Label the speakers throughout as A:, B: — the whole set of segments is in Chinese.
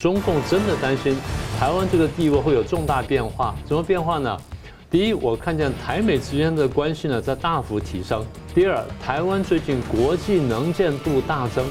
A: 中共真的担心台湾这个地位会有重大变化？怎么变化呢？第一，我看见台美之间的关系呢在大幅提升。第二，台湾最近国际能见度大增。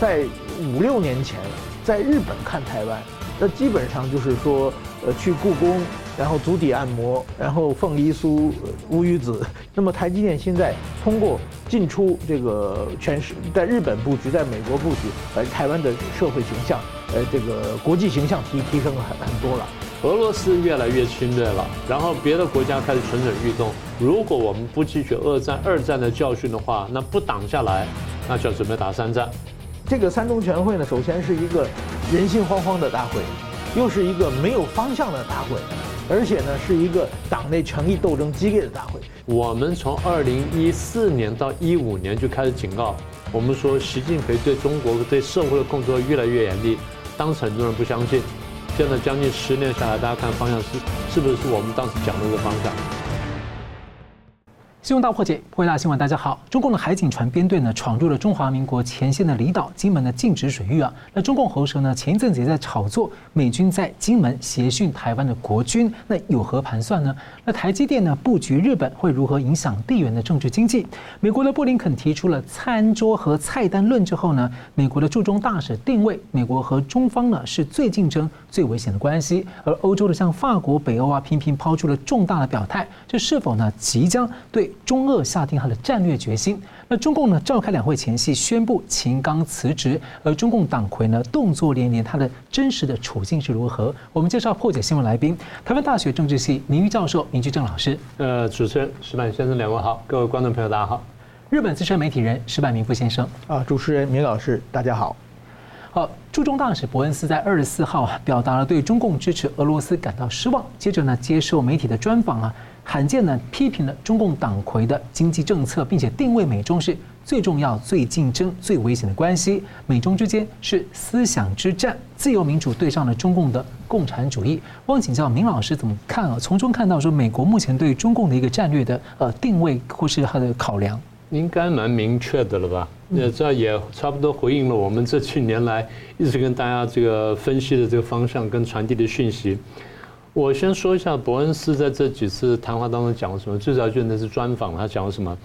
B: 在五六年前，在日本看台湾，那基本上就是说，呃，去故宫，然后足底按摩，然后凤梨酥、乌鱼子。那么台积电现在通过进出这个全市，在日本布局，在美国布局，把台湾的社会形象，呃，这个国际形象提提升了很很多了。
A: 俄罗斯越来越侵略了，然后别的国家开始蠢蠢欲动。如果我们不汲取二战二战的教训的话，那不挡下来，那就要准备打三战。
B: 这个三中全会呢，首先是一个人心惶惶的大会，又是一个没有方向的大会，而且呢是一个党内权力斗争激烈的大会。
A: 我们从二零一四年到一五年就开始警告，我们说习近平对中国对社会的控制越来越严厉，当时很多人不相信。现在将近十年下来，大家看方向是是不是是我们当时讲的那个方向？
C: 新闻大破解，破解大新闻，大家好。中共的海警船编队呢，闯入了中华民国前线的离岛金门的禁止水域啊。那中共喉舌呢，前一阵子也在炒作美军在金门协训台湾的国军，那有何盘算呢？那台积电呢布局日本会如何影响地缘的政治经济？美国的布林肯提出了餐桌和菜单论之后呢，美国的驻中大使定位美国和中方呢是最竞争、最危险的关系，而欧洲的像法国、北欧啊，频频抛出了重大的表态，这是否呢即将对？中俄下定它的战略决心。那中共呢召开两会前夕宣布秦刚辞职，而中共党魁呢动作连连，他的真实的处境是如何？我们介绍破解新闻来宾，台湾大学政治系名誉教授明居正老师。
A: 呃，主持人石板先生两位好，各位观众朋友大家好。
C: 日本资深媒体人石板明夫先生。
B: 啊，主持人明老师大家好。
C: 好，驻中大使伯恩斯在二十四号啊表达了对中共支持俄罗斯感到失望，接着呢接受媒体的专访啊。罕见的批评了中共党魁的经济政策，并且定位美中是最重要、最竞争、最危险的关系。美中之间是思想之战，自由民主对上了中共的共产主义。汪请教明老师怎么看啊？从中看到说，美国目前对中共的一个战略的呃定位或是它的考量，
A: 应该蛮明确的了吧？那这也差不多回应了我们这几年来一直跟大家这个分析的这个方向跟传递的讯息。我先说一下伯恩斯在这几次谈话当中讲了什么。最早就那是专访，他讲了什么？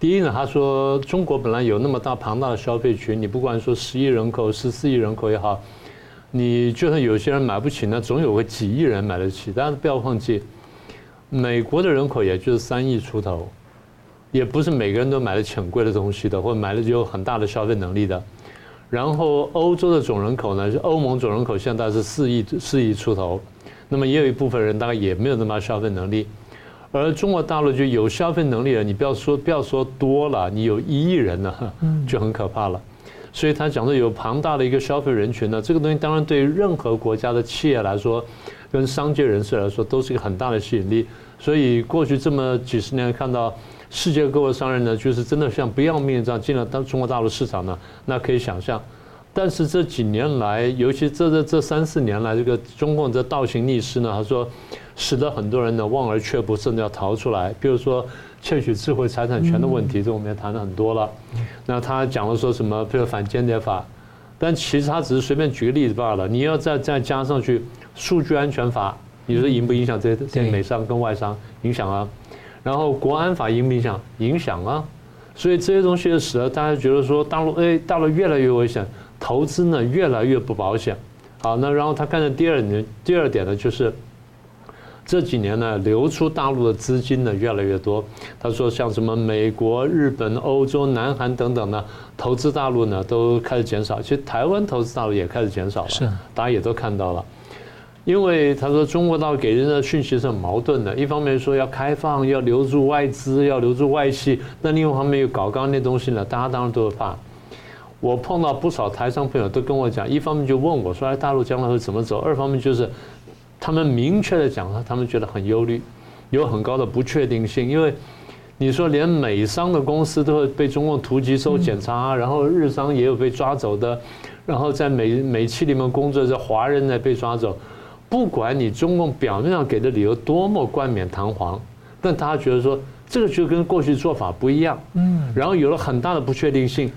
A: 第一呢，他说中国本来有那么大庞大的消费群，你不管说十亿人口、十四亿人口也好，你就算有些人买不起，那总有个几亿人买得起。大家不要忘记，美国的人口也就是三亿出头，也不是每个人都买得起很贵的东西的，或者买了就有很大的消费能力的。然后欧洲的总人口呢，是欧盟总人口现在是四亿四亿出头。那么也有一部分人大概也没有那么大消费能力，而中国大陆就有消费能力了。你不要说不要说多了，你有一亿人呢，就很可怕了。所以他讲的有庞大的一个消费人群呢，这个东西当然对于任何国家的企业来说，跟商界人士来说都是一个很大的吸引力。所以过去这么几十年看到世界各国商人呢，就是真的像不要命这样进了到中国大陆市场呢，那可以想象。但是这几年来，尤其这这这三四年来，这个中共这倒行逆施呢，他说，使得很多人呢望而却步，甚至要逃出来。比如说窃取智慧财产权的问题，这我们也谈了很多了。那他讲了说什么，比如反间谍法，但其实他只是随便举个例子罢了。你要再再加上去数据安全法，你说影不影响这些这些美商跟外商影响啊？然后国安法影不影响？影响啊！所以这些东西使得大家觉得说大陆哎，大陆越来越危险。投资呢越来越不保险，好，那然后他看的第二点，第二点呢就是这几年呢流出大陆的资金呢越来越多。他说像什么美国、日本、欧洲、南韩等等呢，投资大陆呢都开始减少。其实台湾投资大陆也开始减少了，是，大家也都看到了。因为他说中国大陆给人的讯息是很矛盾的，一方面说要开放，要留住外资，要留住外企，那另外一方面又搞刚刚那东西呢，大家当然都会怕。我碰到不少台商朋友都跟我讲，一方面就问我说：“哎，大陆将来会怎么走？”二方面就是，他们明确的讲了，他们觉得很忧虑，有很高的不确定性。因为你说连美商的公司都会被中共突击搜检查，然后日商也有被抓走的，然后在美美企里面工作的华人呢被抓走，不管你中共表面上给的理由多么冠冕堂皇，但大家觉得说这个就跟过去做法不一样，嗯，然后有了很大的不确定性。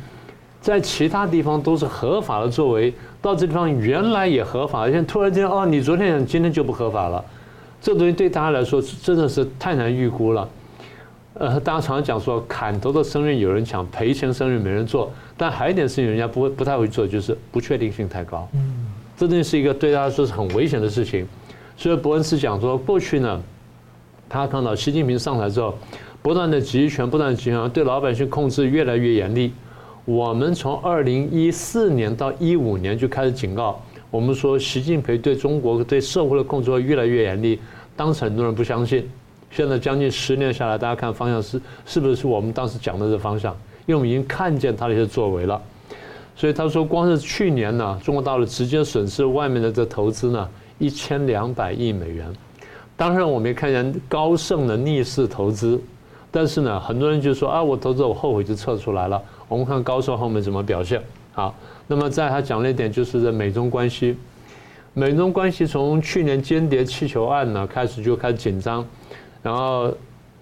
A: 在其他地方都是合法的作为，到这地方原来也合法，现在突然间哦，你昨天讲今天就不合法了，这东西对大家来说真的是太难预估了。呃，大家常常讲说，砍头的生意有人抢，赔钱生意没人做。但还有一点事情，人家不会不太会做，就是不确定性太高。嗯，这东西是一个对大家说是很危险的事情。所以伯恩斯讲说，过去呢，他看到习近平上台之后，不断的集权，不断的集权，对老百姓控制越来越严厉。我们从二零一四年到一五年就开始警告，我们说习近平对中国对社会的控制会越来越严厉。当时很多人不相信。现在将近十年下来，大家看方向是是不是是我们当时讲的这方向？因为我们已经看见他的一些作为了。所以他说，光是去年呢，中国大陆直接损失外面的这投资呢，一千两百亿美元。当然，我们也看见高盛的逆势投资，但是呢，很多人就说啊，我投资我后悔就撤出来了。我们看高盛后面怎么表现。好，那么在他讲了一点，就是这美中关系。美中关系从去年间谍气球案呢开始就开始紧张。然后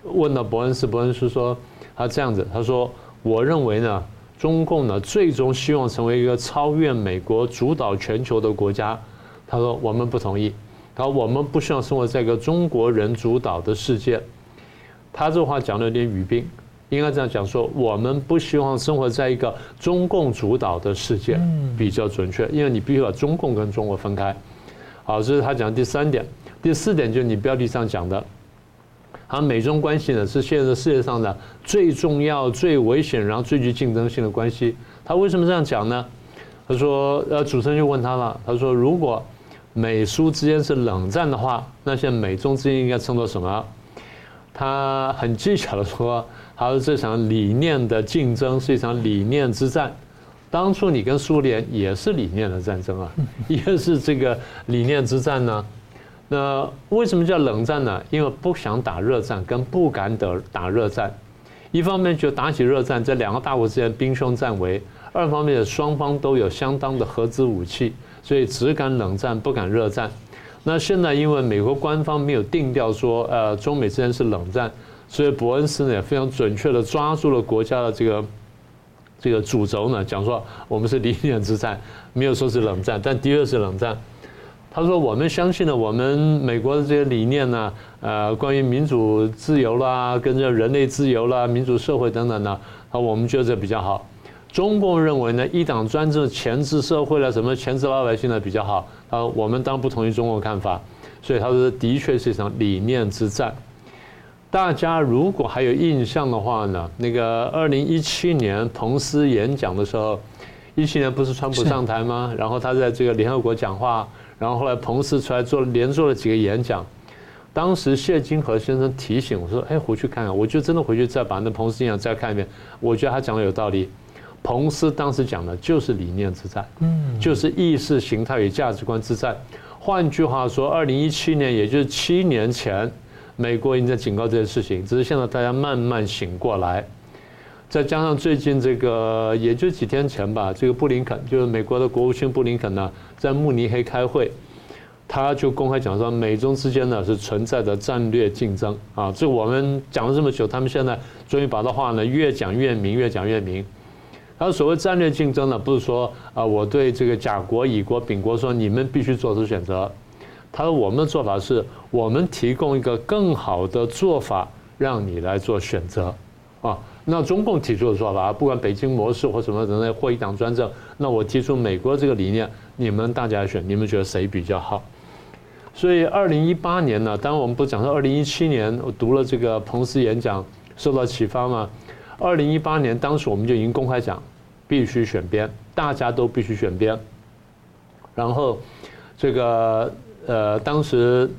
A: 问到伯恩斯，伯恩斯说他这样子，他说我认为呢，中共呢最终希望成为一个超越美国主导全球的国家。他说我们不同意，他说我们不希望生活在一个中国人主导的世界。他这话讲的有点语病，应该这样讲说，我们不希望生活在一个中共主导的世界比较准确，因为你必须把中共跟中国分开。好，这是他讲的第三点，第四点就是你标题上讲的。好，美中关系呢是现在世界上的最重要、最危险，然后最具竞争性的关系。他为什么这样讲呢？他说，呃，主持人就问他了。他说，如果美苏之间是冷战的话，那现在美中之间应该称作什么？他很技巧的说，他说这场理念的竞争是一场理念之战。当初你跟苏联也是理念的战争啊，也是这个理念之战呢。那为什么叫冷战呢？因为不想打热战，跟不敢打打热战。一方面就打起热战，这两个大国之间兵凶战危；二方面双方都有相当的核子武器，所以只敢冷战，不敢热战。那现在因为美国官方没有定调说，呃，中美之间是冷战，所以伯恩斯呢也非常准确地抓住了国家的这个这个主轴呢，讲说我们是理念之战，没有说是冷战，但的确是冷战。他说：“我们相信呢，我们美国的这些理念呢，呃，关于民主自由啦，跟着人类自由啦，民主社会等等呢，啊，我们觉得这比较好。中共认为呢，一党专政钳制社会了，什么钳制老百姓呢比较好。啊，我们当然不同意中共看法，所以他说的确是一场理念之战。大家如果还有印象的话呢，那个二零一七年彭斯演讲的时候，一七年不是川普上台吗？然后他在这个联合国讲话。”然后后来彭斯出来做连做了几个演讲，当时谢金河先生提醒我说：“哎，回去看看。”我就真的回去再把那彭斯演讲再看一遍。我觉得他讲的有道理。彭斯当时讲的就是理念之战，嗯，就是意识形态与价值观之战。换句话说，二零一七年，也就是七年前，美国已经在警告这件事情，只是现在大家慢慢醒过来。再加上最近这个，也就几天前吧，这个布林肯就是美国的国务卿布林肯呢，在慕尼黑开会，他就公开讲说，美中之间呢是存在着战略竞争啊。这我们讲了这么久，他们现在终于把这话呢越讲越明，越讲越明。他说所谓战略竞争呢，不是说啊，我对这个甲国、乙国、丙国说你们必须做出选择。他说我们的做法是，我们提供一个更好的做法，让你来做选择啊。那中共提出的说法，不管北京模式或什么等等，或一党专政，那我提出美国这个理念，你们大家选，你们觉得谁比较好？所以二零一八年呢，当然我们不讲说二零一七年我读了这个彭斯演讲受到启发吗？二零一八年当时我们就已经公开讲，必须选边，大家都必须选边。然后这个呃，当时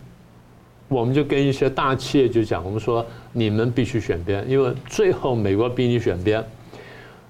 A: 我们就跟一些大企业就讲，我们说。你们必须选边，因为最后美国逼你选边。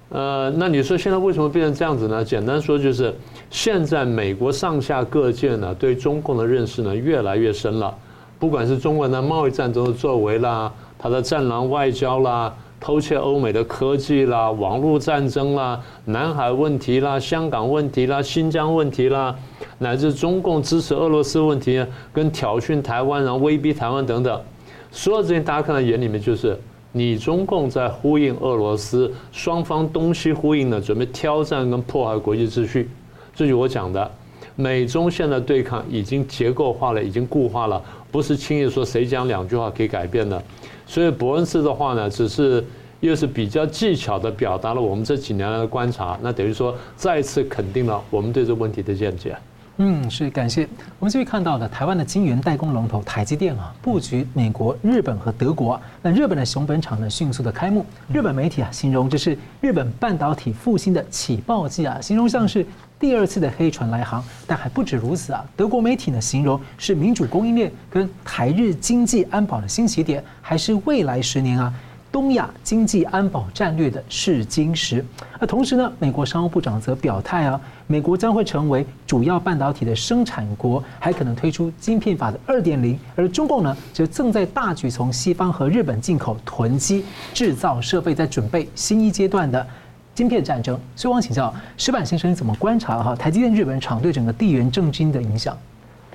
A: 呃，那你说现在为什么变成这样子呢？简单说就是，现在美国上下各界呢对中共的认识呢越来越深了。不管是中国的贸易战争的作为啦，它的战狼外交啦，偷窃欧美的科技啦，网络战争啦，南海问题啦，香港问题啦，新疆问题啦，乃至中共支持俄罗斯问题跟挑衅台湾，然后威逼台湾等等。所有这些大家看在眼里面，就是你中共在呼应俄罗斯，双方东西呼应呢，准备挑战跟破坏国际秩序。这就我讲的，美中现在对抗已经结构化了，已经固化了，不是轻易说谁讲两句话可以改变的。所以伯恩斯的话呢，只是又是比较技巧的表达了我们这几年来的观察，那等于说再次肯定了我们对这个问题的见解。
C: 嗯，是感谢。我们继续看到的台湾的晶圆代工龙头台积电啊，布局美国、日本和德国。那日本的熊本厂呢，迅速的开幕。日本媒体啊，形容这是日本半导体复兴的起爆剂啊，形容像是第二次的黑船来航。但还不止如此啊，德国媒体呢，形容是民主供应链跟台日经济安保的新起点，还是未来十年啊。东亚经济安保战略的试金石。那同时呢，美国商务部长则表态啊，美国将会成为主要半导体的生产国，还可能推出晶片法的二点零。而中共呢，则正在大举从西方和日本进口囤积制造设备，在准备新一阶段的晶片战争。所以，我想请教石板先生，你怎么观察哈台积电日本厂对整个地缘政经的影响？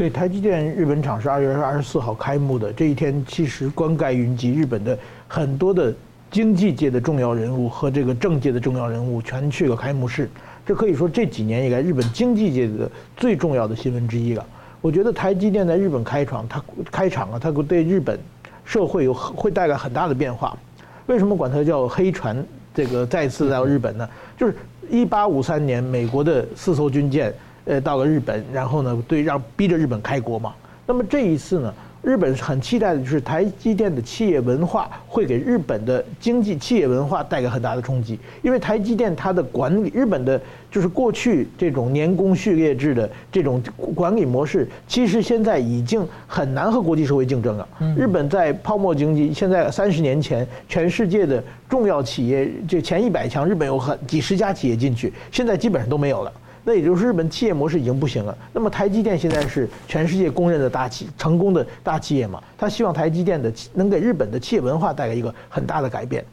B: 对，台积电日本厂是二月二十四号开幕的，这一天其实关盖云集，日本的很多的经济界的重要人物和这个政界的重要人物全去了开幕式，这可以说这几年以来日本经济界的最重要的新闻之一了。我觉得台积电在日本开厂，它开厂啊，它对日本社会有会带来很大的变化。为什么管它叫黑船？这个再次到日本呢？就是一八五三年美国的四艘军舰。呃，到了日本，然后呢，对，让逼着日本开国嘛。那么这一次呢，日本很期待的就是台积电的企业文化会给日本的经济企业文化带来很大的冲击，因为台积电它的管理，日本的就是过去这种年功序列制的这种管理模式，其实现在已经很难和国际社会竞争了。日本在泡沫经济，现在三十年前，全世界的重要企业就前一百强，日本有很几十家企业进去，现在基本上都没有了。那也就是日本企业模式已经不行了。那么台积电现在是全世界公认的大企成功的大企业嘛？他希望台积电的能给日本的企业文化带来一个很大的改变。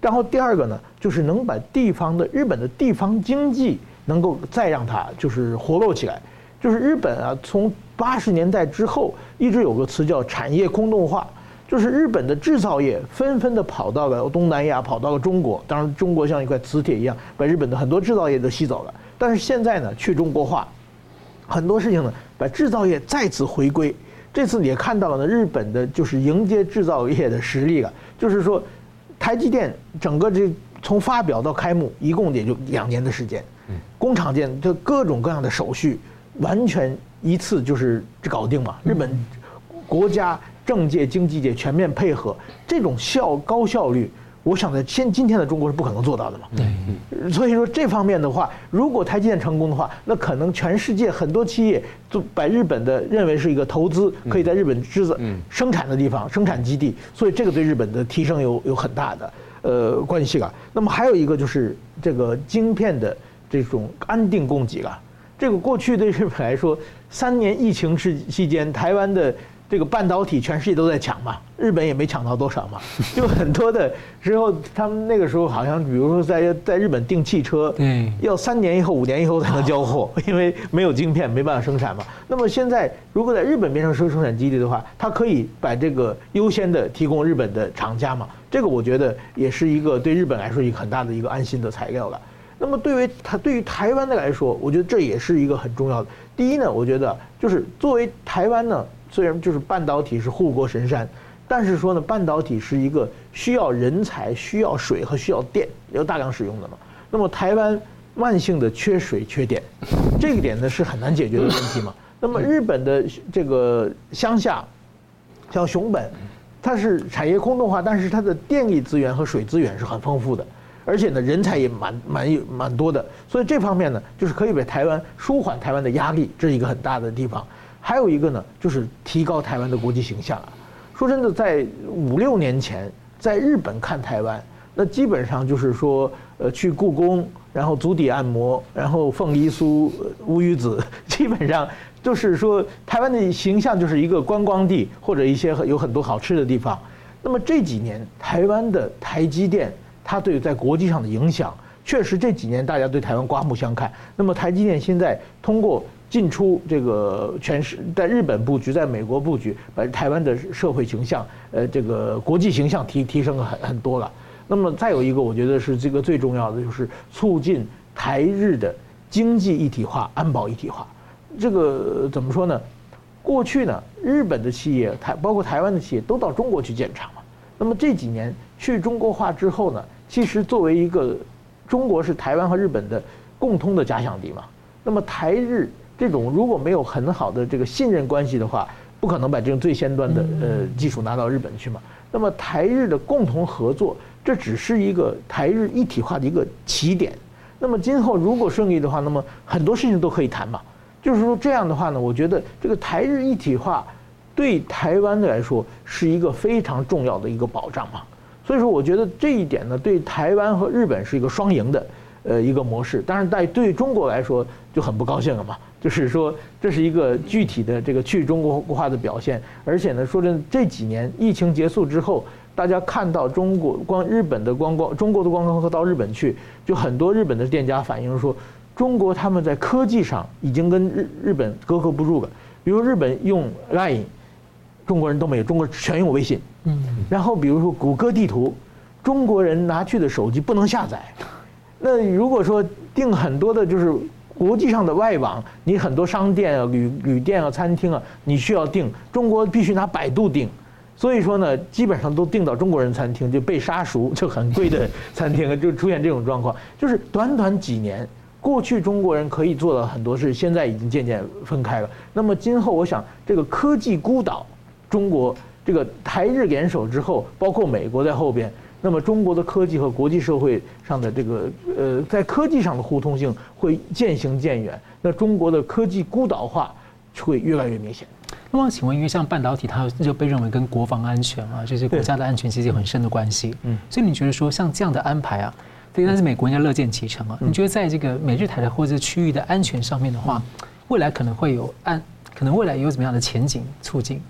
B: 然后第二个呢，就是能把地方的日本的地方经济能够再让它就是活络起来。就是日本啊，从八十年代之后一直有个词叫产业空洞化，就是日本的制造业纷纷的跑到了东南亚，跑到了中国。当然，中国像一块磁铁一样，把日本的很多制造业都吸走了。但是现在呢，去中国化，很多事情呢，把制造业再次回归。这次也看到了呢，日本的就是迎接制造业的实力了。就是说，台积电整个这从发表到开幕，一共也就两年的时间。工厂建这各种各样的手续，完全一次就是搞定嘛。日本国家政界经济界全面配合，这种效高效率。我想在现今天的中国是不可能做到的嘛。对。所以说这方面的话，如果台积电成功的话，那可能全世界很多企业都把日本的认为是一个投资，可以在日本制造、生产的地方、生产基地。所以这个对日本的提升有有很大的呃关系了。那么还有一个就是这个晶片的这种安定供给啊。这个过去对日本来说，三年疫情时期间，台湾的。这个半导体全世界都在抢嘛，日本也没抢到多少嘛，就很多的时候，他们那个时候好像，比如说在在日本订汽车，对，要三年以后、五年以后才能交货，因为没有晶片，没办法生产嘛。那么现在如果在日本变成生生产基地的话，它可以把这个优先的提供日本的厂家嘛，这个我觉得也是一个对日本来说一个很大的一个安心的材料了。那么对于它对于台湾的来说，我觉得这也是一个很重要的。第一呢，我觉得就是作为台湾呢。虽然就是半导体是护国神山，但是说呢，半导体是一个需要人才、需要水和需要电要大量使用的嘛。那么台湾慢性的缺水缺电，这个点呢是很难解决的问题嘛。那么日本的这个乡下，像熊本，它是产业空洞化，但是它的电力资源和水资源是很丰富的，而且呢人才也蛮蛮蛮多的，所以这方面呢就是可以为台湾舒缓台湾的压力，这是一个很大的地方。还有一个呢，就是提高台湾的国际形象啊。说真的，在五六年前，在日本看台湾，那基本上就是说，呃，去故宫，然后足底按摩，然后凤梨酥、乌鱼子，基本上就是说，台湾的形象就是一个观光地，或者一些有很多好吃的地方。那么这几年，台湾的台积电，它对在国际上的影响，确实这几年大家对台湾刮目相看。那么台积电现在通过。进出这个全是在日本布局，在美国布局，把台湾的社会形象，呃，这个国际形象提提升了很很多了。那么再有一个，我觉得是这个最重要的，就是促进台日的经济一体化、安保一体化。这个怎么说呢？过去呢，日本的企业，台包括台湾的企业，都到中国去建厂嘛。那么这几年去中国化之后呢，其实作为一个中国是台湾和日本的共通的假想敌嘛。那么台日。这种如果没有很好的这个信任关系的话，不可能把这种最先端的呃技术拿到日本去嘛。那么台日的共同合作，这只是一个台日一体化的一个起点。那么今后如果顺利的话，那么很多事情都可以谈嘛。就是说这样的话呢，我觉得这个台日一体化对台湾的来说是一个非常重要的一个保障嘛。所以说，我觉得这一点呢，对台湾和日本是一个双赢的呃一个模式。但是，在对中国来说就很不高兴了嘛。就是说，这是一个具体的这个去中国化的表现，而且呢，说真的，这几年疫情结束之后，大家看到中国光日本的观光，中国的观光客到日本去，就很多日本的店家反映说，中国他们在科技上已经跟日日本格格不入了。比如日本用 Line，中国人都没有，中国全用微信。嗯。然后比如说谷歌地图，中国人拿去的手机不能下载。那如果说订很多的，就是。国际上的外网，你很多商店啊、旅旅店啊、餐厅啊，你需要订，中国必须拿百度订，所以说呢，基本上都订到中国人餐厅，就被杀熟，就很贵的餐厅就出现这种状况。就是短短几年，过去中国人可以做的很多事，现在已经渐渐分开了。那么今后，我想这个科技孤岛，中国这个台日联手之后，包括美国在后边。那么中国的科技和国际社会上的这个呃，在科技上的互通性会渐行渐远，那中国的科技孤岛化会越来越明显。
C: 那么请问，因为像半导体，它就被认为跟国防安全啊，这些国家的安全其实有很深的关系。嗯，所以你觉得说像这样的安排啊，对，但是美国应该乐见其成啊。你觉得在这个美日台的或者区域的安全上面的话，未来可能会有安，可能未来有怎么样的前景促进？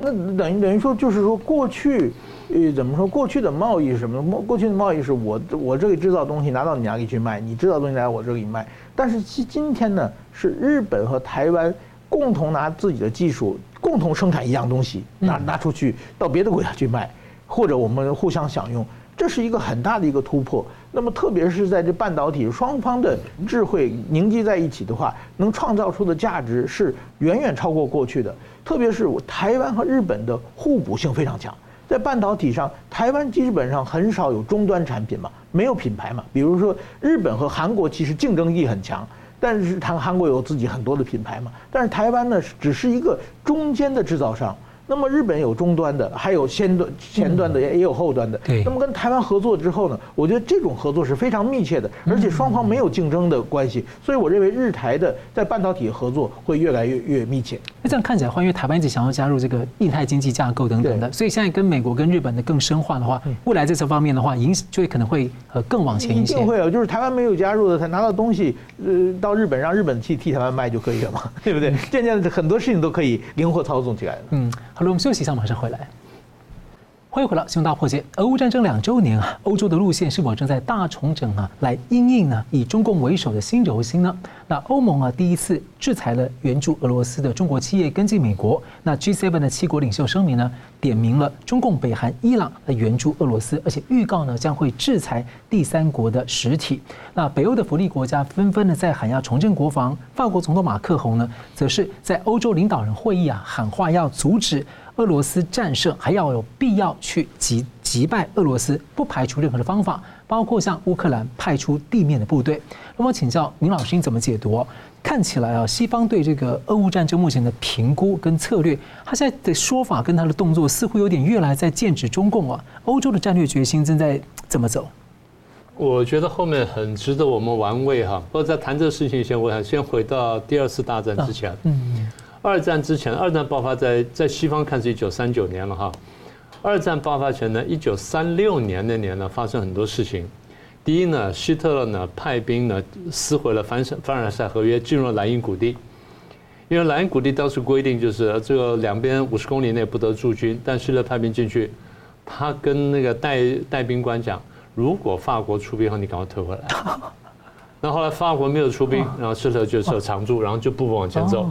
B: 那等于等于说，就是说过去。呃，怎么说？过去的贸易是什么？过去的贸易是我我这里制造东西拿到你那里去卖，你制造东西来我这里卖。但是今今天呢，是日本和台湾共同拿自己的技术，共同生产一样东西，拿拿出去到别的国家去卖，或者我们互相享用，这是一个很大的一个突破。那么特别是在这半导体双方的智慧凝聚在一起的话，能创造出的价值是远远超过过去的。特别是台湾和日本的互补性非常强。在半导体上，台湾基本上很少有终端产品嘛，没有品牌嘛。比如说，日本和韩国其实竞争力很强，但是韩韩国有自己很多的品牌嘛。但是台湾呢，只是一个中间的制造商。那么日本有终端的，还有先端、前端的，也也有后端的。对。那么跟台湾合作之后呢，我觉得这种合作是非常密切的，而且双方没有竞争的关系。所以我认为日台的在半导体合作会越来越越密切。
C: 那这样看起来的话，因为台湾一直想要加入这个印太经济架构等等的，所以现在跟美国跟日本的更深化的话，未来在这方面的话，影就会可能会呃更往前一些。
B: 一定会有，就是台湾没有加入的，他拿到东西呃到日本让日本去替台湾卖就可以了嘛，对不对？渐渐的很多事情都可以灵活操纵起来了。
C: 嗯，好了，我们休息一下，马上。回来，欢迎回到《新闻大破解》。俄乌战争两周年啊，欧洲的路线是否正在大重整啊？来因应呢？以中共为首的新轴心呢？那欧盟啊，第一次制裁了援助俄罗斯的中国企业，跟进美国。那 G7 的七国领袖声明呢，点名了中共、北韩、伊朗来援助俄罗斯，而且预告呢将会制裁第三国的实体。那北欧的福利国家纷纷的在喊要重振国防。法国总统马克宏呢，则是在欧洲领导人会议啊喊话要阻止俄罗斯战胜，还要有必要去击击败俄罗斯，不排除任何的方法。包括向乌克兰派出地面的部队，那么请教明老师，你怎么解读？看起来啊，西方对这个俄乌战争目前的评估跟策略，他现在的说法跟他的动作似乎有点越来在剑指中共啊。欧洲的战略决心正在怎么走？
A: 我觉得后面很值得我们玩味哈。不过在谈这个事情前，我想先回到第二次大战之前。嗯，二战之前，二战爆发在在西方看是一九三九年了哈。二战爆发前呢，一九三六年那年呢，发生很多事情。第一呢，希特勒呢派兵呢撕毁了凡凡尔赛合约，进入了莱茵谷地。因为莱茵谷地当时规定就是这个两边五十公里内不得驻军，但希特勒派兵进去，他跟那个带带兵官讲，如果法国出兵后，你赶快退回来。那后来法国没有出兵，然后希特就设常驻，然后就步步往前走。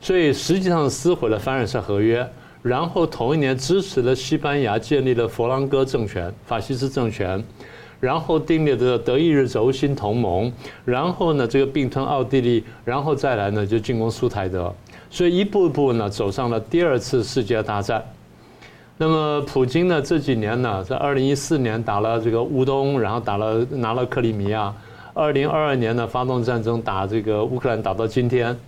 A: 所以实际上撕毁了凡尔赛合约，然后同一年支持了西班牙建立了佛朗哥政权，法西斯政权，然后订立了德意日轴心同盟，然后呢这个并吞奥地利，然后再来呢就进攻苏台德，所以一步一步呢走上了第二次世界大战。那么普京呢这几年呢在二零一四年打了这个乌东，然后打了拿了克里米亚，二零二二年呢发动战争打这个乌克兰，打到今天。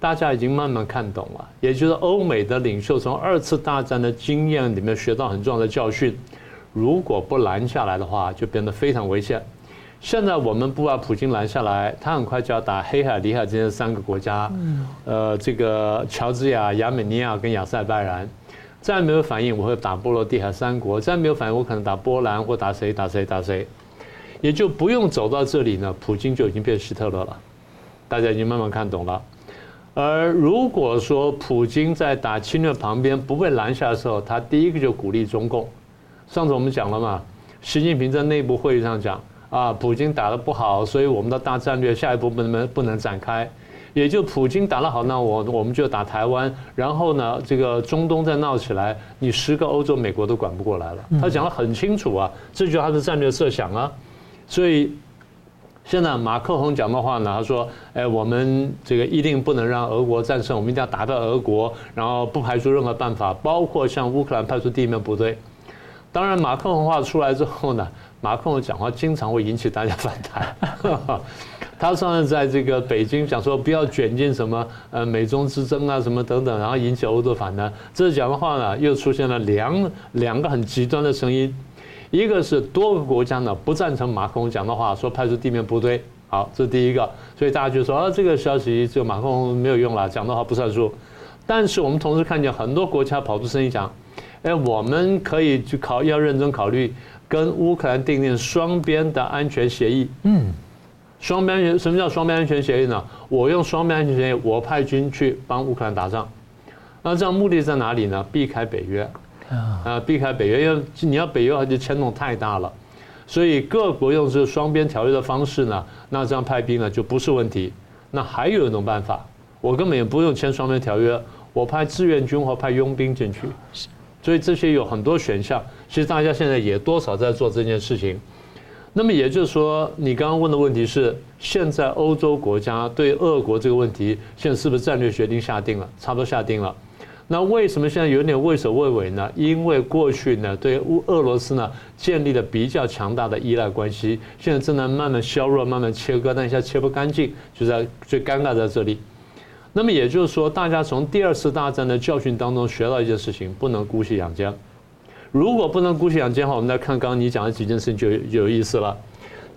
A: 大家已经慢慢看懂了，也就是欧美的领袖从二次大战的经验里面学到很重要的教训。如果不拦下来的话，就变得非常危险。现在我们不把普京拦下来，他很快就要打黑海、里海这三个国家，呃，这个乔治亚、亚美尼亚跟亚塞拜然。再没有反应，我会打波罗的海三国；再没有反应，我可能打波兰或打谁打谁打谁。也就不用走到这里呢，普京就已经变希特勒了。大家已经慢慢看懂了。而如果说普京在打侵略旁边不被拦下的时候，他第一个就鼓励中共。上次我们讲了嘛，习近平在内部会议上讲啊，普京打得不好，所以我们的大战略下一步不能不能展开。也就普京打得好，那我我们就打台湾，然后呢，这个中东再闹起来，你十个欧洲、美国都管不过来了。他讲得很清楚啊，这就是他的战略设想啊，所以。现在马克宏讲的话呢，他说：“哎，我们这个一定不能让俄国战胜，我们一定要打败俄国，然后不排除任何办法，包括向乌克兰派出地面部队。”当然，马克宏话出来之后呢，马克宏讲话经常会引起大家反弹。他上次在这个北京讲说不要卷进什么呃美中之争啊什么等等，然后引起欧洲反弹。这次讲的话呢，又出现了两两个很极端的声音。一个是多个国家呢不赞成马克龙讲的话，说派出地面部队，好，这是第一个，所以大家就说啊，这个消息这个马克龙没有用了，讲的话不算数。但是我们同时看见很多国家跑出声音讲，哎，我们可以去考，要认真考虑跟乌克兰订定双边的安全协议。嗯，双边安全，什么叫双边安全协议呢？我用双边安全协议，我派军去帮乌克兰打仗，那这样目的在哪里呢？避开北约。啊，避开北约，因为你要北约它就牵动太大了，所以各国用这个双边条约的方式呢，那这样派兵呢就不是问题。那还有一种办法，我根本也不用签双边条约，我派志愿军或派佣兵进去。所以这些有很多选项，其实大家现在也多少在做这件事情。那么也就是说，你刚刚问的问题是，现在欧洲国家对俄国这个问题，现在是不是战略决定下定了？差不多下定了。那为什么现在有点畏首畏尾呢？因为过去呢，对乌俄罗斯呢建立了比较强大的依赖关系，现在正在慢慢削弱、慢慢切割，但一下切不干净，就在最尴尬在这里。那么也就是说，大家从第二次大战的教训当中学到一件事情，不能姑息养奸。如果不能姑息养奸的话，我们来看刚刚你讲的几件事情就就有意思了。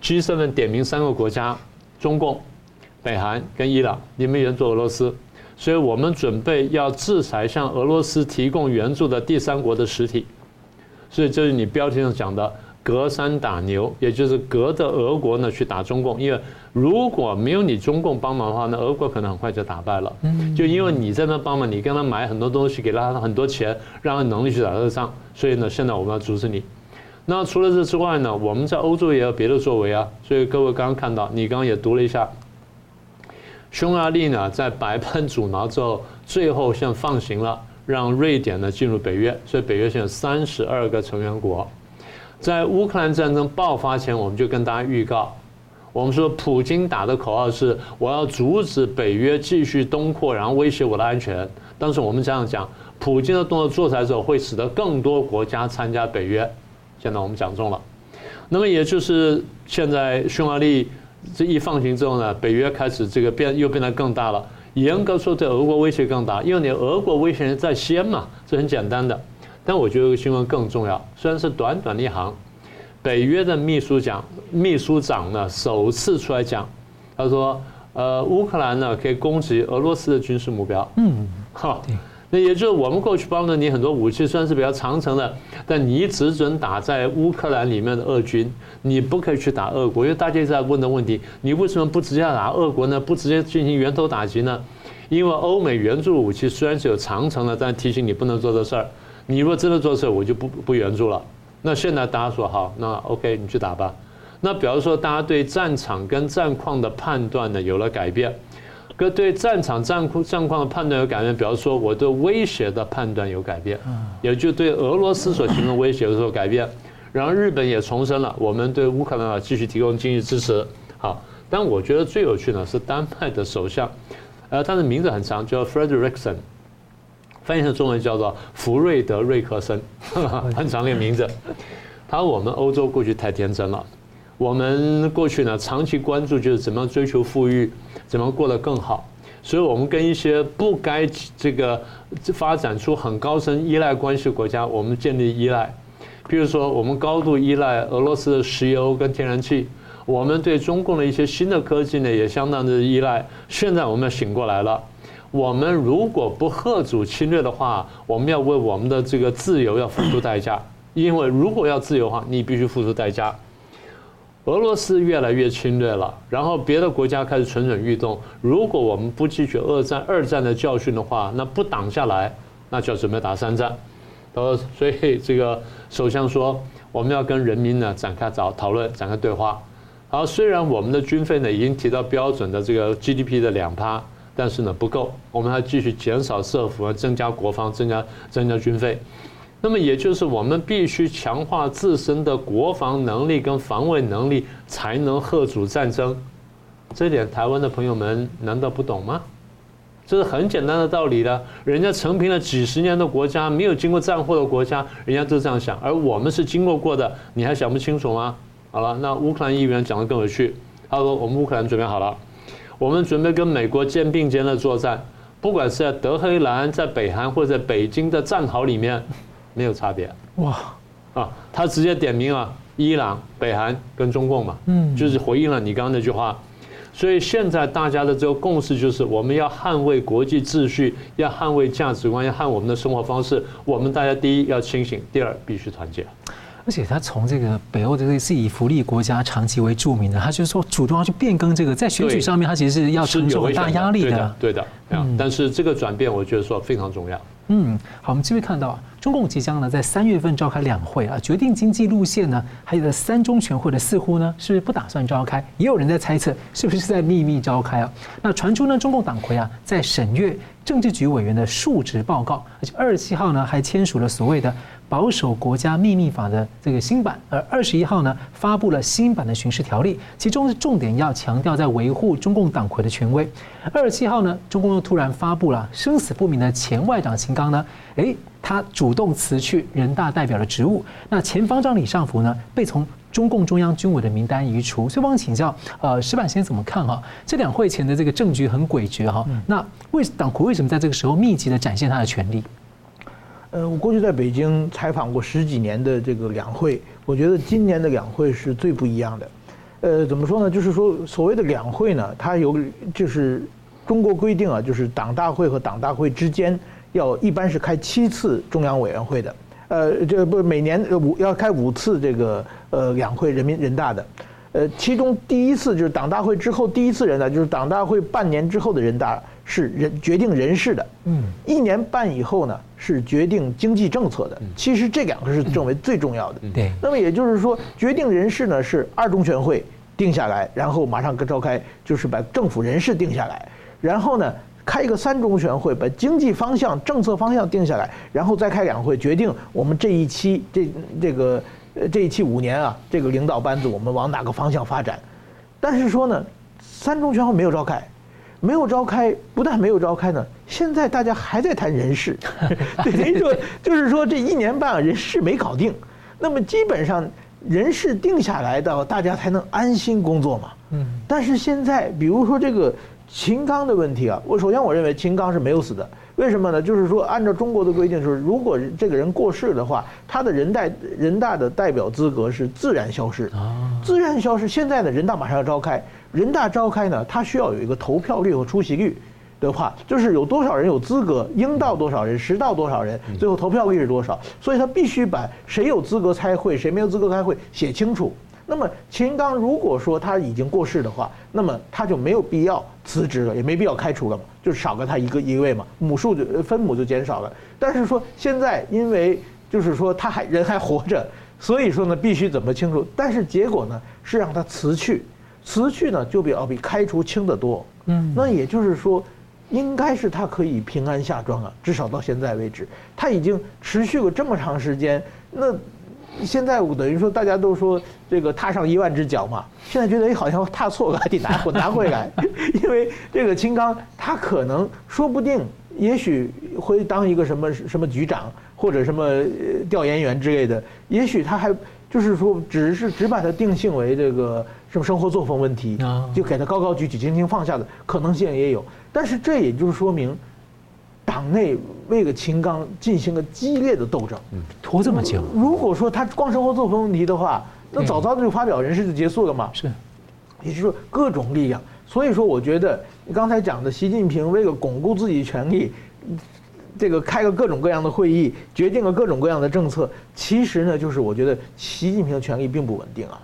A: G7 点名三个国家：中共、北韩跟伊朗，你们援助俄罗斯。所以我们准备要制裁向俄罗斯提供援助的第三国的实体，所以这是你标题上讲的“隔山打牛”，也就是隔着俄国呢去打中共。因为如果没有你中共帮忙的话，那俄国可能很快就打败了。就因为你在那帮忙，你跟他买很多东西，给了他很多钱，让他能力去打这个仗。所以呢，现在我们要阻止你。那除了这之外呢，我们在欧洲也有别的作为啊。所以各位刚刚看到，你刚刚也读了一下。匈牙利呢，在百般阻挠之后，最后先放行了，让瑞典呢进入北约。所以北约现在有三十二个成员国。在乌克兰战争爆发前，我们就跟大家预告，我们说普京打的口号是：我要阻止北约继续东扩，然后威胁我的安全。当时我们这样讲，普京的动作做出来之后，会使得更多国家参加北约。现在我们讲中了。那么也就是现在匈牙利。这一放行之后呢，北约开始这个变又变得更大了。严格说，对俄国威胁更大，因为你俄国威胁在先嘛，这很简单的。但我觉得这个新闻更重要，虽然是短短的一行，北约的秘书长秘书长呢首次出来讲，他说：“呃，乌克兰呢可以攻击俄罗斯的军事目标。”嗯，好。那也就是我们过去帮了你很多武器，虽然是比较长程的，但你只准打在乌克兰里面的俄军，你不可以去打俄国。因为大家一直在问的问题，你为什么不直接打俄国呢？不直接进行源头打击呢？因为欧美援助武器虽然是有长程的，但提醒你不能做这事儿。你如果真的做事儿，我就不不援助了。那现在大家说好，那 OK，你去打吧。那比如说，大家对战场跟战况的判断呢有了改变，跟对战场战况战况的判断有改变。比方说，我对威胁的判断有改变，也就对俄罗斯所形成威胁有所改变。然后日本也重申了，我们对乌克兰啊继续提供经济支持。好，但我觉得最有趣的是丹麦的首相，呃，他的名字很长，叫 Frederiksen，翻译成中文叫做福瑞德瑞克森，很长的名字。他说我们欧洲过去太天真了，我们过去呢长期关注就是怎么样追求富裕，怎么过得更好，所以我们跟一些不该这个发展出很高深依赖关系的国家，我们建立依赖。比如说，我们高度依赖俄罗斯的石油跟天然气，我们对中共的一些新的科技呢也相当的依赖。现在我们要醒过来了，我们如果不吓阻侵略的话，我们要为我们的这个自由要付出代价。因为如果要自由的话，你必须付出代价。俄罗斯越来越侵略了，然后别的国家开始蠢蠢欲动。如果我们不汲取二战二战的教训的话，那不挡下来，那就要准备打三战。呃，所以这个首相说，我们要跟人民呢展开讨讨论，展开对话。好，虽然我们的军费呢已经提到标准的这个 GDP 的两趴，但是呢不够，我们还继续减少社福，增加国防，增加增加军费。那么也就是我们必须强化自身的国防能力跟防卫能力，才能吓阻战争。这点台湾的朋友们难道不懂吗？这是很简单的道理的，人家承平了几十年的国家，没有经过战祸的国家，人家都这样想，而我们是经过过的，你还想不清楚吗？好了，那乌克兰议员讲的更有趣，他说我们乌克兰准备好了，我们准备跟美国肩并肩的作战，不管是在德黑兰、在北韩或者在北京的战壕里面，没有差别。哇，啊，他直接点名啊，伊朗、北韩跟中共嘛，嗯，就是回应了你刚刚那句话。所以现在大家的这个共识就是，我们要捍卫国际秩序，要捍卫价值观，要捍卫我们的生活方式。我们大家第一要清醒，第二必须团结。
C: 而且他从这个北欧的这是以福利国家长期为著名的，他就是说主动要去变更这个，在选举上面他其实是要承受很大压力的。
A: 对的，对的。嗯。但是这个转变，我觉得说非常重要。
C: 嗯，好，我们继续看到。中共即将呢在三月份召开两会啊，决定经济路线呢，还有的三中全会的似乎呢是不是不打算召开？也有人在猜测是不是在秘密召开啊？那传出呢中共党魁啊在审阅政治局委员的述职报告，而且二十七号呢还签署了所谓的保守国家秘密法的这个新版，而二十一号呢发布了新版的巡视条例，其中是重点要强调在维护中共党魁的权威。二十七号呢中共又突然发布了生死不明的前外长秦刚呢，诶。他主动辞去人大代表的职务，那前方丈李尚福呢，被从中共中央军委的名单移除。所以，我想请教，呃，石板先生怎么看哈？这两会前的这个政局很诡谲哈。那为党魁为什么在这个时候密集的展现他的权力？
B: 呃，我过去在北京采访过十几年的这个两会，我觉得今年的两会是最不一样的。呃，怎么说呢？就是说，所谓的两会呢，它有就是中国规定啊，就是党大会和党大会之间。要一般是开七次中央委员会的，呃，这不是每年五要开五次这个呃两会人民人大的，呃，其中第一次就是党大会之后第一次人大，就是党大会半年之后的人大是人决定人事的，嗯，一年半以后呢是决定经济政策的，其实这两个是认为最重要的，对。那么也就是说，决定人事呢是二中全会定下来，然后马上召开，就是把政府人事定下来，然后呢。开一个三中全会，把经济方向、政策方向定下来，然后再开两会，决定我们这一期这这个呃这一期五年啊，这个领导班子我们往哪个方向发展。但是说呢，三中全会没有召开，没有召开，不但没有召开呢，现在大家还在谈人事，等于说就是说这一年半人事没搞定，那么基本上人事定下来的，大家才能安心工作嘛。嗯。但是现在，比如说这个。秦刚的问题啊，我首先我认为秦刚是没有死的，为什么呢？就是说按照中国的规定，就是如果这个人过世的话，他的人代人大的代表资格是自然消失，自然消失。现在呢，人大马上要召开，人大召开呢，他需要有一个投票率和出席率的话，就是有多少人有资格，应到多少人，实到多少人，最后投票率是多少，所以他必须把谁有资格开会，谁没有资格开会写清楚。那么秦刚如果说他已经过世的话，那么他就没有必要辞职了，也没必要开除了嘛，就少个他一个一位嘛，母数就分母就减少了。但是说现在因为就是说他还人还活着，所以说呢，必须怎么清楚？但是结果呢，是让他辞去，辞去呢就比要比开除轻得多。嗯，那也就是说，应该是他可以平安下庄啊，至少到现在为止，他已经持续了这么长时间，那。现在我等于说，大家都说这个踏上一万只脚嘛，现在觉得哎，好像踏错了，还得拿回拿回来，因为这个秦刚他可能说不定，也许会当一个什么什么局长或者什么调研员之类的，也许他还就是说，只是只把他定性为这个什么生活作风问题，就给他高高举起，轻轻放下的可能性也有，但是这也就是说明。党内为个秦刚进行了激烈的斗争，
C: 拖这么久。
B: 如果说他光生活作风问题的话，那早早的就发表人事就结束了嘛。
C: 是，
B: 也就是说各种力量。所以说，我觉得你刚才讲的习近平为了巩固自己权力，这个开了各种各样的会议，决定了各种各样的政策，其实呢，就是我觉得习近平的权力并不稳定啊。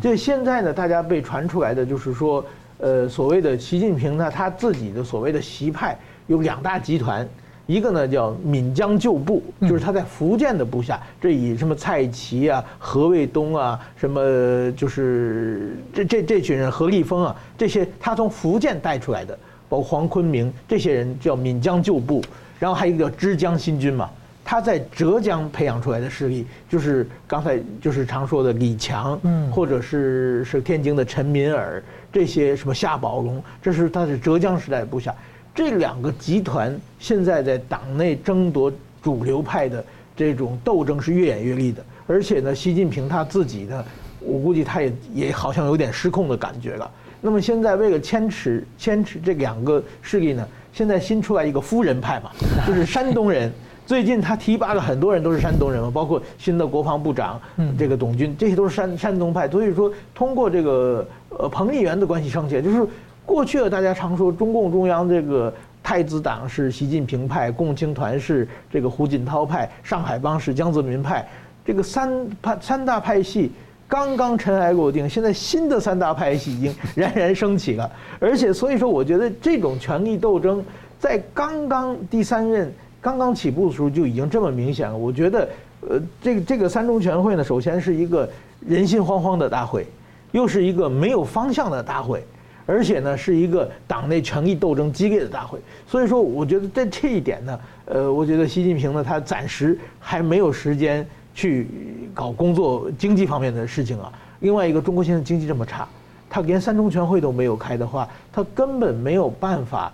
B: 这现在呢，大家被传出来的就是说，呃，所谓的习近平呢，他自己的所谓的习派。有两大集团，一个呢叫闽江旧部，就是他在福建的部下，这以什么蔡奇啊、何卫东啊，什么就是这这这群人，何立峰啊，这些他从福建带出来的，包括黄坤明这些人叫闽江旧部，然后还有一个叫枝江新军嘛，他在浙江培养出来的势力，就是刚才就是常说的李强，嗯，或者是是天津的陈敏尔，这些什么夏宝龙，这是他是浙江时代的部下。这两个集团现在在党内争夺主流派的这种斗争是越演越烈的，而且呢，习近平他自己呢，我估计他也也好像有点失控的感觉了。那么现在为了牵扯牵扯这两个势力呢，现在新出来一个夫人派嘛，就是山东人。最近他提拔了很多人都是山东人嘛，包括新的国防部长这个董军，这些都是山山东派。所以说，通过这个呃彭丽媛的关系升级，就是。过去，大家常说中共中央这个太子党是习近平派，共青团是这个胡锦涛派，上海帮是江泽民派，这个三派三大派系刚刚尘埃落定，现在新的三大派系已经冉冉升起了，而且所以说，我觉得这种权力斗争在刚刚第三任刚刚起步的时候就已经这么明显了。我觉得，呃，这个这个三中全会呢，首先是一个人心惶惶的大会，又是一个没有方向的大会。而且呢，是一个党内权力斗争激烈的大会，所以说，我觉得在这一点呢，呃，我觉得习近平呢，他暂时还没有时间去搞工作经济方面的事情啊。另外一个，中国现在经济这么差，他连三中全会都没有开的话，他根本没有办法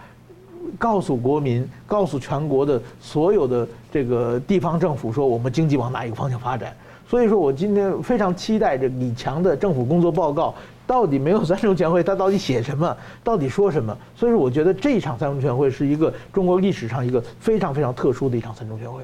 B: 告诉国民、告诉全国的所有的这个地方政府说，我们经济往哪一个方向发展。所以说我今天非常期待这李强的政府工作报告。到底没有三中全会，他到底写什么？到底说什么？所以说，我觉得这一场三中全会是一个中国历史上一个非常非常特殊的一场三中全会。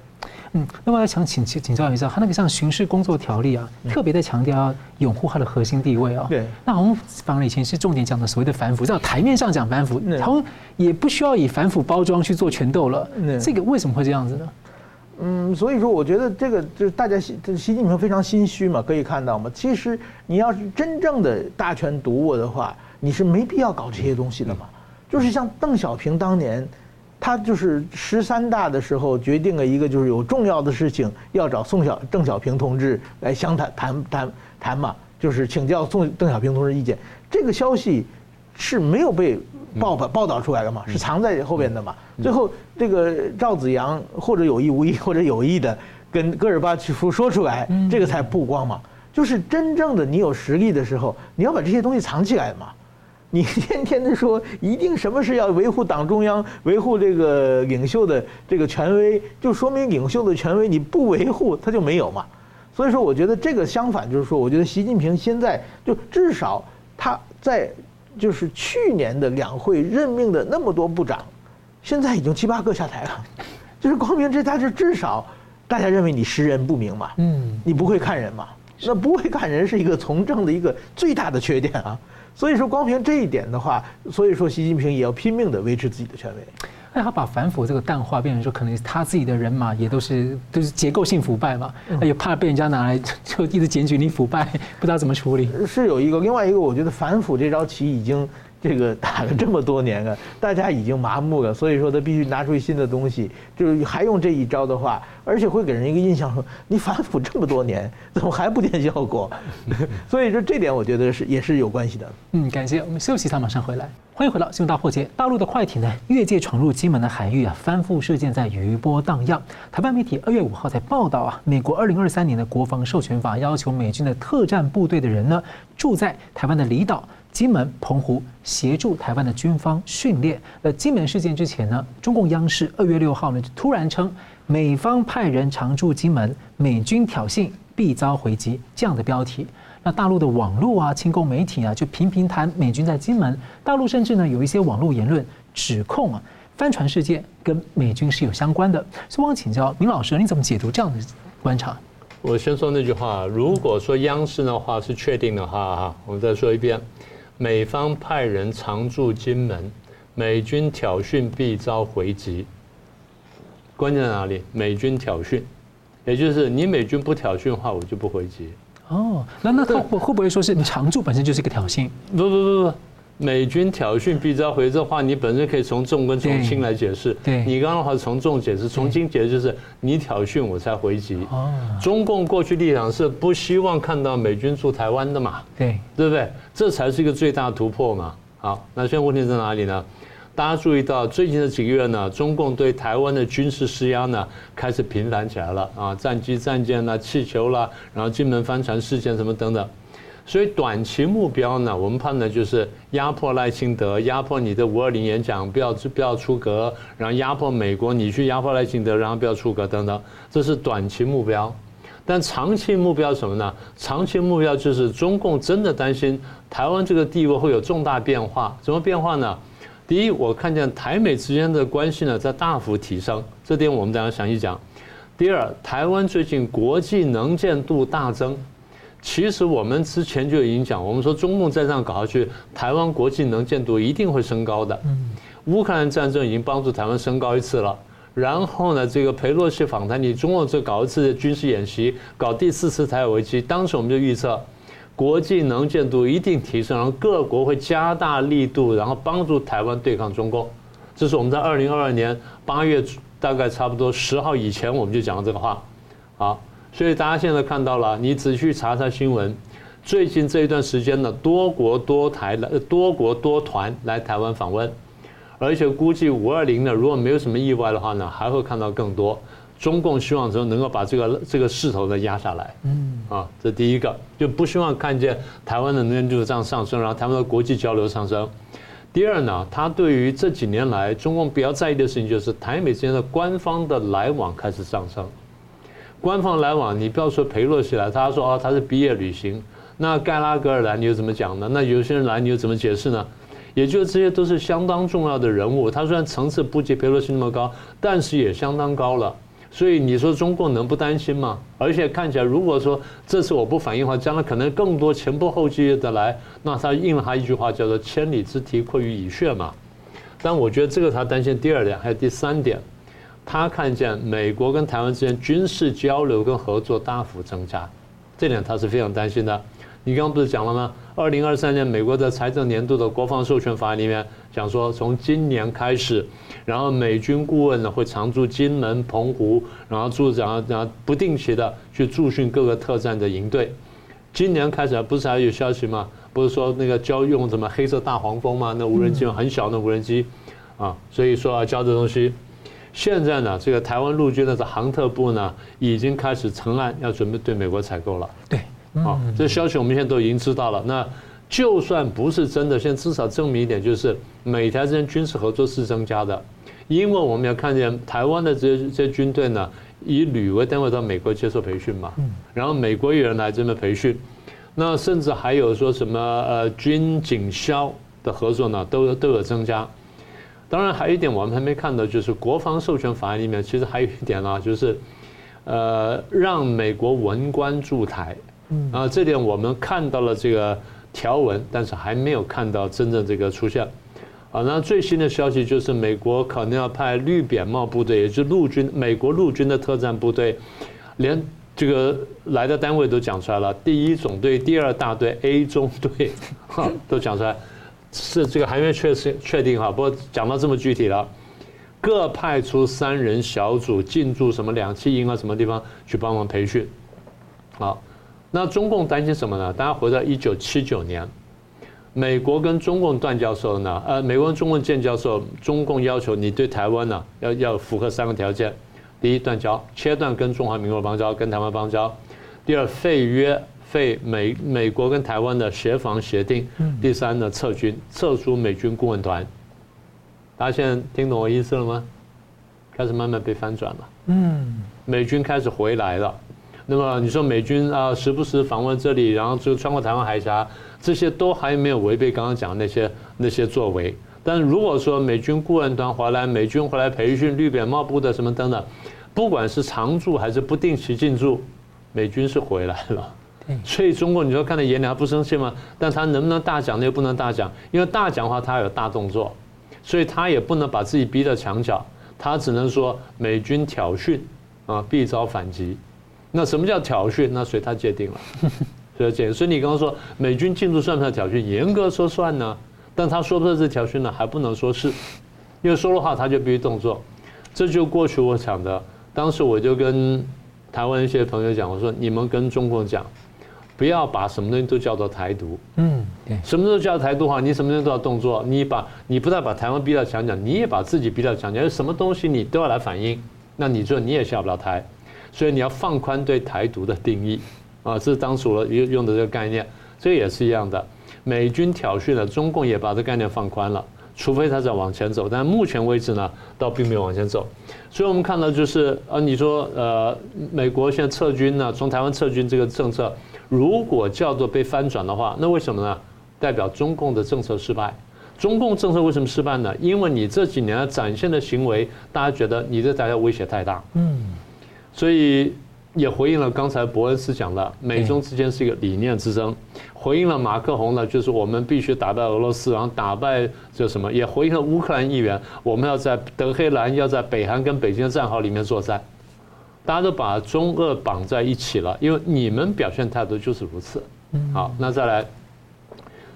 C: 嗯，那么想请请请教一下，他那个像巡视工作条例啊，特别在强调要拥护它的核心地位啊。
B: 对。
C: 那我们反而以前是重点讲的所谓的反腐，在台面上讲反腐，他们也不需要以反腐包装去做权斗了。这个为什么会这样子呢？
B: 嗯，所以说我觉得这个就是大家习习近平非常心虚嘛，可以看到嘛。其实你要是真正的大权独握的话，你是没必要搞这些东西的嘛。就是像邓小平当年，他就是十三大的时候决定了一个，就是有重要的事情要找宋小邓小平同志来相谈谈谈谈嘛，就是请教宋邓小平同志意见。这个消息是没有被。报报报道出来了嘛，是藏在后边的嘛。最后这个赵子阳或者有意无意或者有意的跟戈尔巴乔夫说出来，这个才曝光嘛。就是真正的你有实力的时候，你要把这些东西藏起来嘛。你 天天的说一定什么是要维护党中央、维护这个领袖的这个权威，就说明领袖的权威你不维护他就没有嘛。所以说，我觉得这个相反就是说，我觉得习近平现在就至少他在。就是去年的两会任命的那么多部长，现在已经七八个下台了，就是光明这他是至少大家认为你识人不明嘛，嗯，你不会看人嘛，那不会看人是一个从政的一个最大的缺点啊，所以说光凭这一点的话，所以说习近平也要拼命的维持自己的权威。
C: 那他把反腐这个淡化，变成说可能他自己的人马也都是都是结构性腐败嘛，他也怕被人家拿来就一直检举你腐败，不知道怎么处理。
B: 是有一个，另外一个，我觉得反腐这招棋已经这个打了这么多年了，大家已经麻木了，所以说他必须拿出新的东西，就是还用这一招的话，而且会给人一个印象说，你反腐这么多年，怎么还不见效果？所以说这点我觉得是也是有关系的。
C: 嗯，感谢我们休息一下，马上回来。欢迎回到《新闻大破解》。大陆的快艇呢，越界闯入金门的海域啊，翻覆事件在余波荡漾。台湾媒体二月五号在报道啊，美国二零二三年的国防授权法要求美军的特战部队的人呢，住在台湾的离岛。金门、澎湖协助台湾的军方训练。那金门事件之前呢，中共央视二月六号呢就突然称美方派人常驻金门，美军挑衅必遭回击这样的标题。那大陆的网络啊、亲共媒体啊就频频谈美军在金门。大陆甚至呢有一些网络言论指控啊，帆船事件跟美军是有相关的。所以我想请教明老师，你怎么解读这样的观察？
A: 我先说那句话，如果说央视的话是确定的话哈，我们再说一遍。美方派人常驻金门，美军挑衅必遭回击。关键在哪里？美军挑衅，也就是你美军不挑衅的话，我就不回击。
C: 哦，那那他会会不会说是你常驻本身就是一个挑衅？
A: 不不不不。美军挑衅必遭回，这话你本身可以从重跟从轻来解释。
C: 对，
A: 你刚刚的话从重解释，从轻解释就是你挑衅我才回击。哦，中共过去立场是不希望看到美军驻台湾的嘛？
C: 对，
A: 对不对？这才是一个最大突破嘛。好，那现在问题在哪里呢？大家注意到最近的几个月呢，中共对台湾的军事施压呢开始频繁起来了啊，战机、战舰啦、气球啦，然后金门帆船事件什么等等。所以短期目标呢，我们判断就是压迫赖清德，压迫你的五二零演讲不要不要出格，然后压迫美国你去压迫赖清德，然后不要出格等等，这是短期目标。但长期目标是什么呢？长期目标就是中共真的担心台湾这个地位会有重大变化。怎么变化呢？第一，我看见台美之间的关系呢在大幅提升，这点我们等下详细讲。第二，台湾最近国际能见度大增。其实我们之前就已经讲，我们说中共再这样搞下去，台湾国际能见度一定会升高的。乌克兰战争已经帮助台湾升高一次了，然后呢，这个裴洛西访谈，你中共这搞一次军事演习，搞第四次台海危机，当时我们就预测，国际能见度一定提升，然后各国会加大力度，然后帮助台湾对抗中共。这是我们在二零二二年八月大概差不多十号以前，我们就讲了这个话，好。所以大家现在看到了，你仔细查查新闻，最近这一段时间呢，多国多台来，多国多团来台湾访问，而且估计五二零呢，如果没有什么意外的话呢，还会看到更多。中共希望说能够把这个这个势头呢压下来，嗯，啊，这第一个就不希望看见台湾的能源就是这样上升，然后台湾的国际交流上升。第二呢，他对于这几年来中共比较在意的事情，就是台美之间的官方的来往开始上升。官方来往，你不要说裴洛西来，他说哦，他是毕业旅行。那盖拉格尔来，你又怎么讲呢？那有些人来，你又怎么解释呢？也就是这些都是相当重要的人物。他虽然层次不及裴洛西那么高，但是也相当高了。所以你说中共能不担心吗？而且看起来，如果说这次我不反应的话，将来可能更多前仆后继的来，那他应了他一句话，叫做“千里之堤，溃于蚁穴”嘛。但我觉得这个他担心第二点，还有第三点。他看见美国跟台湾之间军事交流跟合作大幅增加，这点他是非常担心的。你刚刚不是讲了吗？二零二三年美国的财政年度的国防授权法案里面讲说，从今年开始，然后美军顾问呢会常驻金门、澎湖，然后驻然后然后不定期的去驻训各个特战的营队。今年开始不是还有消息吗？不是说那个教用什么黑色大黄蜂吗？那无人机很小的无人机，啊，所以说要教这东西。现在呢，这个台湾陆军的这航特部呢，已经开始成案，要准备对美国采购了。
C: 对，
A: 好，这消息我们现在都已经知道了。那就算不是真的，现在至少证明一点，就是美台之间军事合作是增加的。因为我们要看见台湾的这些这些军队呢，以旅为单位到美国接受培训嘛，然后美国有人来这边培训，那甚至还有说什么呃军警消的合作呢，都都有增加。当然，还有一点我们还没看到，就是国防授权法案里面，其实还有一点啊，就是，呃，让美国文官驻台，啊，这点我们看到了这个条文，但是还没有看到真正这个出现。啊，那最新的消息就是，美国可能要派绿扁帽部队，也就是陆军，美国陆军的特战部队，连这个来的单位都讲出来了，第一总队、第二大队、A 中队，哈，都讲出来。是这个还没确实确定哈，不过讲到这么具体了，各派出三人小组进驻什么两栖营啊什么地方去帮忙培训。好，那中共担心什么呢？大家回到一九七九年，美国跟中共断交的时候呢，呃，美国跟中共建交的时候，中共要求你对台湾呢要要符合三个条件：第一，断交，切断跟中华民国邦交，跟台湾邦交；第二，废约。废美美国跟台湾的协防协定，第三呢，撤军，撤出美军顾问团。大家现在听懂我意思了吗？开始慢慢被翻转了。嗯，美军开始回来了。那么你说美军啊，时不时访问这里，然后就穿过台湾海峡，这些都还没有违背刚刚讲的那些那些作为。但如果说美军顾问团回来，美军回来培训绿扁帽部的什么等等，不管是常驻还是不定期进驻，美军是回来了。所以中国你说看在眼里，还不生气吗？但他能不能大讲那？又不能大讲，因为大讲的话他有大动作，所以他也不能把自己逼到墙角，他只能说美军挑衅啊，必遭反击。那什么叫挑衅？那随他界定了。所以这，所以你刚刚说美军进驻算不算挑衅？严格说算呢，但他说不是挑衅呢，还不能说是，因为说的话他就必须动作。这就过去我讲的，当时我就跟台湾一些朋友讲，我说你们跟中共讲。不要把什么东西都叫做台独，嗯，对，什么都叫台独的话，你什么东西都要动作，你把你不但把台湾逼到墙角，你也把自己逼到墙角，什么东西你都要来反应，那你这你也下不了台，所以你要放宽对台独的定义，啊，这是当初了用用的这个概念，这也是一样的，美军挑衅了，中共也把这概念放宽了，除非他在往前走，但目前为止呢，倒并没有往前走，所以我们看到就是啊，你说呃，美国现在撤军呢，从台湾撤军这个政策。如果叫做被翻转的话，那为什么呢？代表中共的政策失败。中共政策为什么失败呢？因为你这几年展现的行为，大家觉得你对大家威胁太大。嗯，所以也回应了刚才伯恩斯讲的，美中之间是一个理念之争。回应了马克宏呢，就是我们必须打败俄罗斯，然后打败这什么？也回应了乌克兰议员，我们要在德黑兰，要在北韩跟北京的战壕里面作战。大家都把中俄绑在一起了，因为你们表现态度就是如此。好，那再来，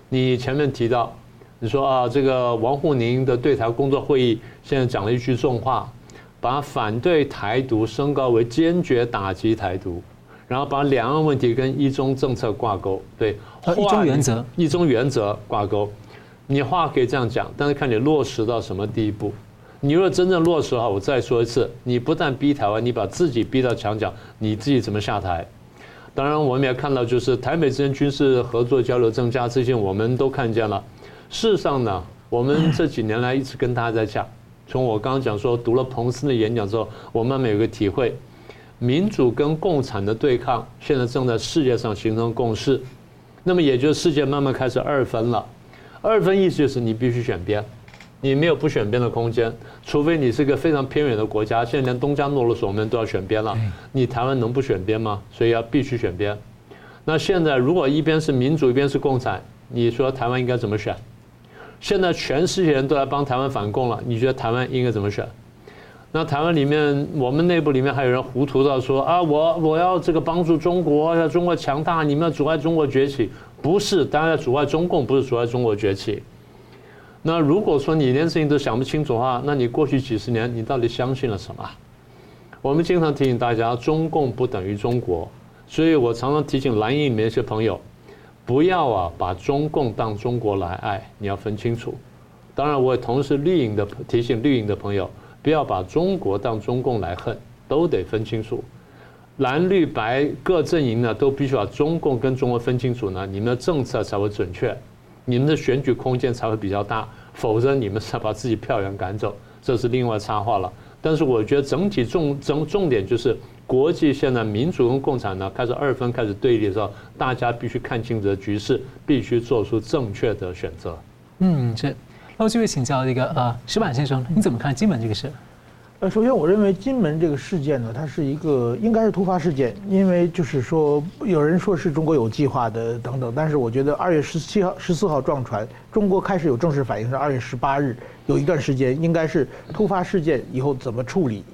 A: 你前面提到，你说啊，这个王沪宁的对台工作会议现在讲了一句重话，把反对台独升高为坚决打击台独，然后把两岸问题跟一中政策挂钩，对，
C: 一中原则，
A: 一中原则挂钩，你话可以这样讲，但是看你落实到什么地步。你若真正落实的话，我再说一次，你不但逼台湾，你把自己逼到墙角，你自己怎么下台？当然，我们也看到，就是台美之间军事合作交流增加，这些我们都看见了。事实上呢，我们这几年来一直跟大家在讲，从我刚刚讲说读了彭斯的演讲之后，我慢慢有个体会，民主跟共产的对抗现在正在世界上形成共识，那么也就是世界慢慢开始二分了。二分意思就是你必须选边。你没有不选边的空间，除非你是个非常偏远的国家。现在连东加诺罗索们都要选边了，你台湾能不选边吗？所以要必须选边。那现在如果一边是民主，一边是共产，你说台湾应该怎么选？现在全世界人都来帮台湾反共了，你觉得台湾应该怎么选？那台湾里面，我们内部里面还有人糊涂到说啊，我我要这个帮助中国，要中国强大，你们要阻碍中国崛起？不是，当然要阻碍中共，不是阻碍中国崛起。那如果说你连事情都想不清楚的话，那你过去几十年你到底相信了什么？我们经常提醒大家，中共不等于中国，所以我常常提醒蓝营里面一些朋友，不要啊把中共当中国来爱，你要分清楚。当然，我也同时绿营的提醒绿营的朋友，不要把中国当中共来恨，都得分清楚。蓝绿白各阵营呢，都必须把中共跟中国分清楚呢，你们的政策才会准确。你们的选举空间才会比较大，否则你们是要把自己票源赶走，这是另外插话了。但是我觉得整体重重重点就是，国际现在民主跟共产呢开始二分开始对立的时候，大家必须看清楚局势，必须做出正确的选择。
C: 嗯，是。那我就会请教一个呃石板先生，你怎么看金门这个事？
B: 呃，首先我认为金门这个事件呢，它是一个应该是突发事件，因为就是说有人说是中国有计划的等等，但是我觉得二月十七号、十四号撞船，中国开始有正式反应是二月十八日，有一段时间应该是突发事件以后怎么处理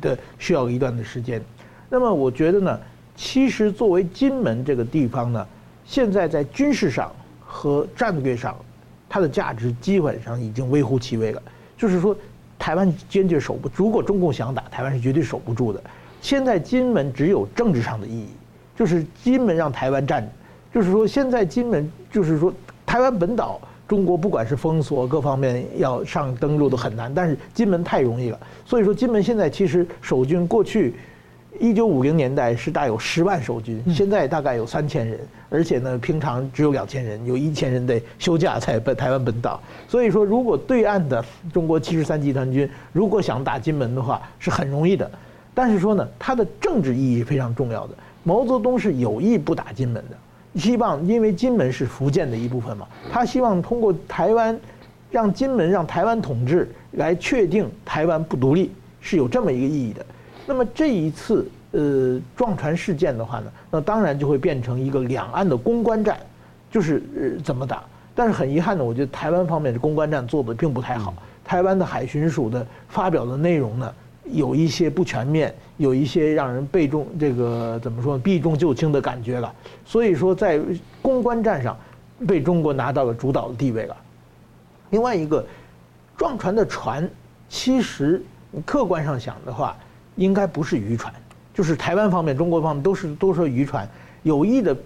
B: 的需要一段的时间。那么我觉得呢，其实作为金门这个地方呢，现在在军事上和战略上它的价值基本上已经微乎其微了。就是说，台湾坚决守不，如果中共想打台湾，是绝对守不住的。现在金门只有政治上的意义，就是金门让台湾站，就是说现在金门就是说台湾本岛，中国不管是封锁各方面要上登陆都很难，但是金门太容易了。所以说金门现在其实守军过去。一九五零年代是大有十万守军，现在大概有三千人，而且呢，平常只有两千人，有一千人得休假在本台湾本岛。所以说，如果对岸的中国七十三集团军如果想打金门的话，是很容易的。但是说呢，它的政治意义非常重要的。毛泽东是有意不打金门的，希望因为金门是福建的一部分嘛，他希望通过台湾，让金门让台湾统治来确定台湾不独立，是有这么一个意义的。那么这一次呃撞船事件的话呢，那当然就会变成一个两岸的公关战，就是呃怎么打。但是很遗憾的，我觉得台湾方面的公关战做的并不太好。台湾的海巡署的发表的内容呢，有一些不全面，有一些让人避重这个怎么说避重就轻的感觉了。所以说在公关战上，被中国拿到了主导的地位了。另外一个撞船的船，其实客观上想的话。应该不是渔船，就是台湾方面、中国方面都是都说渔船，有意的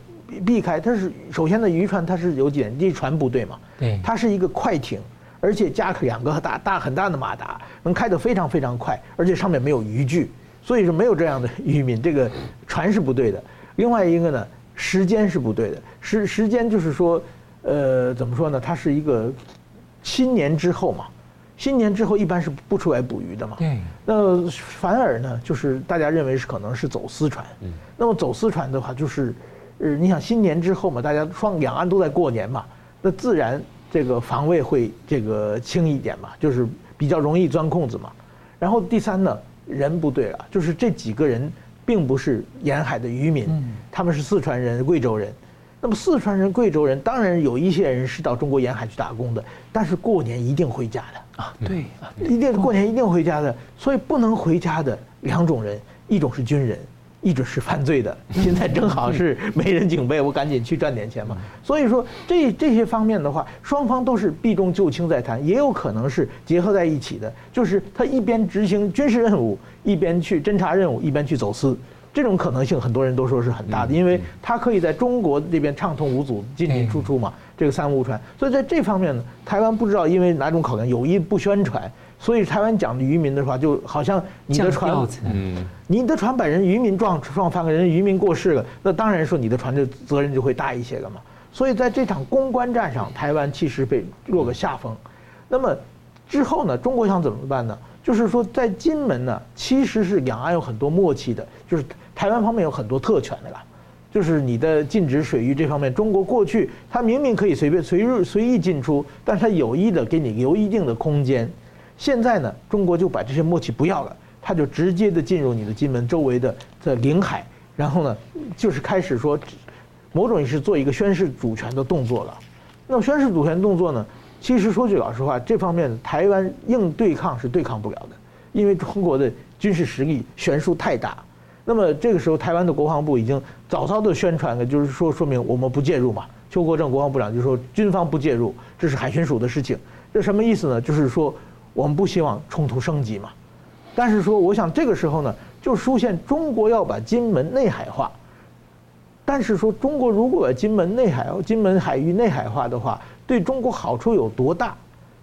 B: 避开。它是首先呢渔船，它是有几点，这船不对嘛，对，它是一个快艇，而且加两个大大很大的马达，能开得非常非常快，而且上面没有渔具，所以说没有这样的渔民，这个船是不对的。另外一个呢，时间是不对的，时时间就是说，呃，怎么说呢？它是一个七年之后嘛。新年之后一般是不出来捕鱼的嘛，对。那反而呢，就是大家认为是可能是走私船。嗯。那么走私船的话，就是，呃，你想新年之后嘛，大家双两岸都在过年嘛，那自然这个防卫会这个轻一点嘛，就是比较容易钻空子嘛。然后第三呢，人不对了，就是这几个人并不是沿海的渔民，他们是四川人、贵州人。那么四川人、贵州人，当然有一些人是到中国沿海去打工的，但是过年一定回家的啊，对，一定过年一定回家的，所以不能回家的两种人，一种是军人，一种是犯罪的。现在正好是没人警备，我赶紧去赚点钱嘛。所以说这这些方面的话，双方都是避重就轻在谈，也有可能是结合在一起的，就是他一边执行军事任务，一边去侦察任务，一边去走私。这种可能性，很多人都说是很大的，因为它可以在中国这边畅通无阻进进出出嘛，这个三无船。所以在这方面呢，台湾不知道因为哪种考量，有意不宣传，所以台湾讲的渔民的话，就好像你的船，嗯，你的船把人渔民撞撞翻了，人渔民过世了，那当然说你的船就责任就会大一些了嘛。所以在这场公关战上，台湾其实被落个下风。那么之后呢，中国想怎么办呢？就是说在金门呢，其实是两岸有很多默契的，就是。台湾方面有很多特权的啦，就是你的禁止水域这方面，中国过去他明明可以随便随入随意进出，但是他有意的给你留一定的空间。现在呢，中国就把这些默契不要了，他就直接的进入你的金门周围的的领海，然后呢，就是开始说，某种意义是做一个宣示主权的动作了。那么宣示主权动作呢，其实说句老实话，这方面台湾硬对抗是对抗不了的，因为中国的军事实力悬殊太大。那么这个时候，台湾的国防部已经早早的宣传了，就是说说明我们不介入嘛。邱国正国防部长就说军方不介入，这是海巡署的事情。这什么意思呢？就是说我们不希望冲突升级嘛。但是说，我想这个时候呢，就出现中国要把金门内海化。但是说中国如果把金门内海、金门海域内海化的话，对中国好处有多大？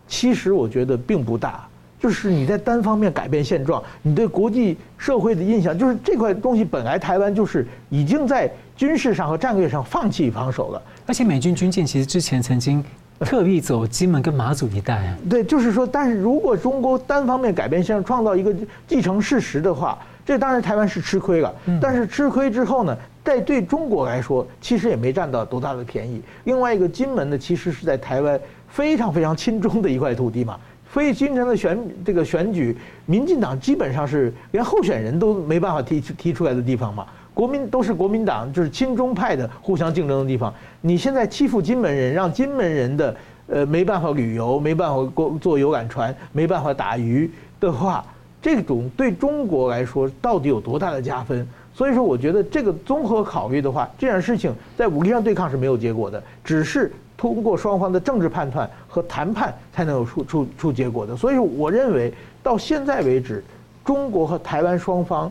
B: 其实我觉得并不大。就是你在单方面改变现状，你对国际社会的印象，就是这块东西本来台湾就是已经在军事上和战略上放弃防守了。
C: 而且美军军舰其实之前曾经特意走金门跟马祖一带啊。
B: 对，就是说，但是如果中国单方面改变现状，创造一个既成事实的话，这当然台湾是吃亏了。但是吃亏之后呢，在对中国来说，其实也没占到多大的便宜。另外一个金门呢，其实是在台湾非常非常亲中的一块土地嘛。非金城的选这个选举，民进党基本上是连候选人都没办法提提出来的地方嘛。国民都是国民党，就是亲中派的互相竞争的地方。你现在欺负金门人，让金门人的呃没办法旅游，没办法过坐游览船，没办法打鱼的话，这种对中国来说到底有多大的加分？所以说，我觉得这个综合考虑的话，这件事情在武力上对抗是没有结果的，只是通过双方的政治判断和谈判才能有出出出结果的。所以我认为到现在为止，中国和台湾双方，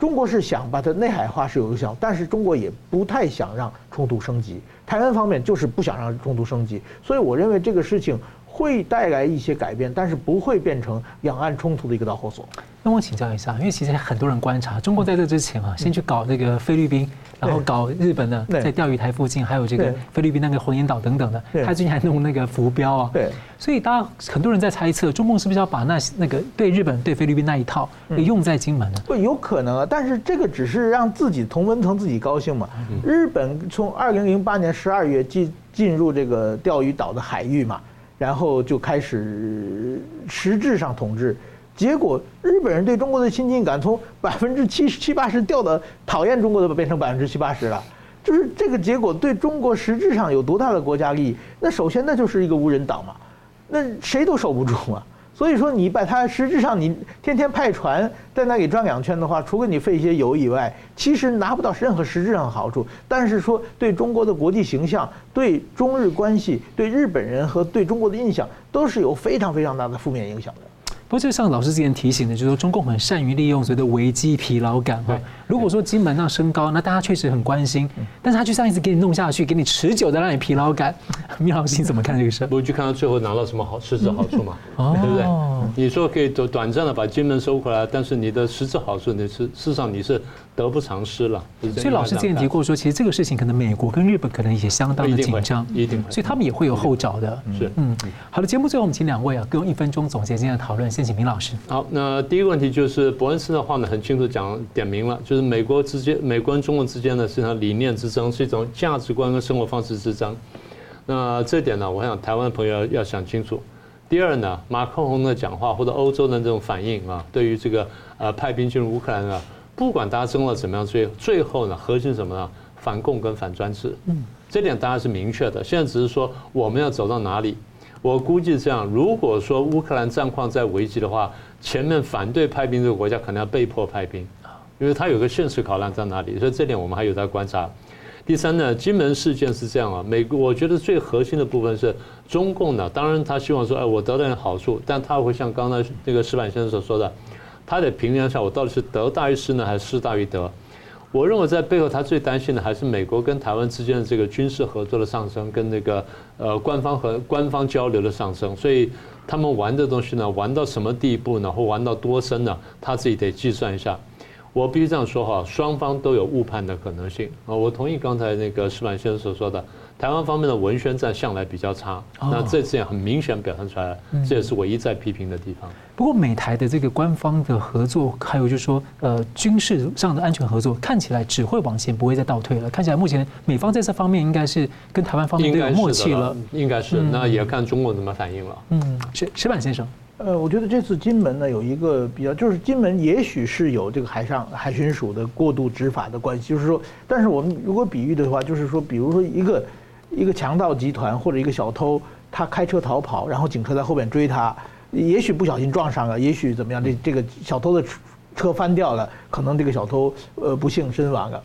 B: 中国是想把它内海化是有效，但是中国也不太想让冲突升级。台湾方面就是不想让冲突升级，所以我认为这个事情会带来一些改变，但是不会变成两岸冲突的一个导火索。
C: 那我请教一下，因为其实很多人观察，中国在这之前啊，先去搞那个菲律宾，然后搞日本的，在钓鱼台附近，还有这个菲律宾那个黄岩岛等等的，他最近还弄那个浮标啊。对。所以大家很多人在猜测，中共是不是要把那那个对日本、对菲律宾那一套给用在金门呢？
B: 不，有可能啊，但是这个只是让自己同温层自己高兴嘛。日本从二零零八年十二月进进入这个钓鱼岛的海域嘛。然后就开始实质上统治，结果日本人对中国的亲近感从百分之七十七八十掉到讨厌中国的变成百分之七八十了，就是这个结果对中国实质上有多大的国家利益？那首先那就是一个无人岛嘛，那谁都守不住嘛。所以说，你把它实质上，你天天派船在那里转两圈的话，除了你费一些油以外，其实拿不到任何实质上的好处。但是说，对中国的国际形象、对中日关系、对日本人和对中国的印象，都是有非常非常大的负面影响的。
C: 不过，就像老师之前提醒的，就是说中共很善于利用所谓的危机疲劳感哈。如果说金门那升高，那大家确实很关心，但是他就这样一直给你弄下去，给你持久的让你疲劳感。米老师你怎么看这个事？
A: 不就看到最后拿到什么好实质好处嘛？对不对？你说可以短短暂的把金门收回来，但是你的实质好处，你是事实上你是得不偿失了。
C: 所以老师之前提过说，其实这个事情可能美国跟日本可能也相当的紧张，
A: 一定，
C: 所以他们也会有后招的。
A: 是，
C: 嗯，好的，节目最后我们请两位啊，各用一分钟总结今天的讨论。先请明老师。
A: 好，那第一个问题就是伯恩斯的话呢，很清楚讲点明了，就是美国之间、美国跟中国之间呢，是一场理念之争，是一种价值观跟生活方式之争。那这点呢，我想台湾的朋友要要想清楚。第二呢，马克龙的讲话或者欧洲的这种反应啊，对于这个呃派兵进入乌克兰啊，不管大家争了怎么样，最最后呢，核心是什么呢？反共跟反专制。嗯，这点大家是明确的。现在只是说我们要走到哪里。我估计这样，如果说乌克兰战况在危机的话，前面反对派兵这个国家可能要被迫派兵，因为它有个现实考量在哪里，所以这点我们还有在观察。第三呢，金门事件是这样啊，美国我觉得最核心的部分是中共呢，当然他希望说，哎，我得到点好处，但他会像刚才那个石板先生所说的，他得评量一下我到底是得大于失呢，还是失大于得。我认为在背后，他最担心的还是美国跟台湾之间的这个军事合作的上升，跟那个呃官方和官方交流的上升。所以他们玩的东西呢，玩到什么地步呢？或玩到多深呢？他自己得计算一下。我必须这样说哈，双方都有误判的可能性啊。我同意刚才那个石板先生所说的。台湾方面的文宣战向来比较差，那这次也很明显表现出来了，这也是唯一在批评的地方。
C: 不过美台的这个官方的合作，还有就是说，呃，军事上的安全合作，看起来只会往前，不会再倒退了。看起来目前美方在这方面应该是跟台湾方面都有默契了，
A: 应该是。那也要看中国怎么反应了。
C: 嗯，石石板先生，
B: 呃，我觉得这次金门呢有一个比较，就是金门也许是有这个海上海巡署的过度执法的关系，就是说，但是我们如果比喻的话，就是说，比如说一个。一个强盗集团或者一个小偷，他开车逃跑，然后警车在后面追他，也许不小心撞上了，也许怎么样，这这个小偷的车翻掉了，可能这个小偷呃不幸身亡了。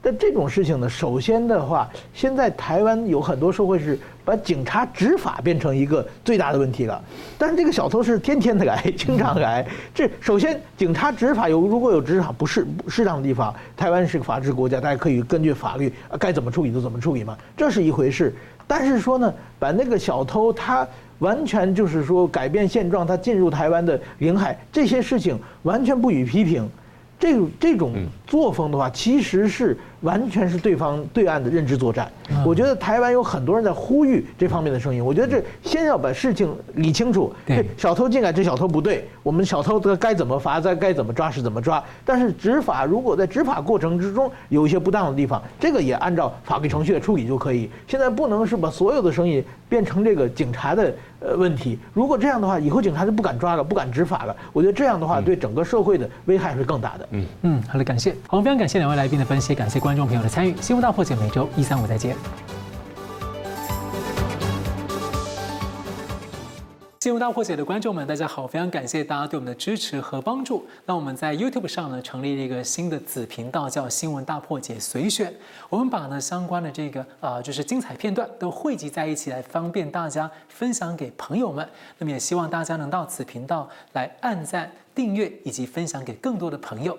B: 但这种事情呢，首先的话，现在台湾有很多社会是把警察执法变成一个最大的问题了。但是这个小偷是天天的来，经常来。这首先警察执法有如果有执法不适不适当的地方，台湾是个法治国家，大家可以根据法律该怎么处理就怎么处理嘛，这是一回事。但是说呢，把那个小偷他完全就是说改变现状，他进入台湾的领海，这些事情完全不予批评。这这种作风的话，其实是完全是对方对岸的认知作战。我觉得台湾有很多人在呼吁这方面的声音。我觉得这先要把事情理清楚。对，小偷进来，这小偷不对，我们小偷的该怎么罚，该该怎么抓是怎么抓。但是执法如果在执法过程之中有一些不当的地方，这个也按照法律程序来处理就可以。现在不能是把所有的声音变成这个警察的呃问题。如果这样的话，以后警察就不敢抓了，不敢执法了。我觉得这样的话，对整个社会的危害是更大的。
C: 嗯嗯，好的，感谢。好，非常感谢两位来宾的分析，感谢观众朋友的参与。新闻大破解每周一、三、五再见。新闻大破解的观众们，大家好，非常感谢大家对我们的支持和帮助。那我们在 YouTube 上呢，成立了一个新的子频道，叫“新闻大破解随选”。我们把呢相关的这个啊、就是精彩片段都汇集在一起，来方便大家分享给朋友们。那么也希望大家能到此频道来按赞。订阅以及分享给更多的朋友。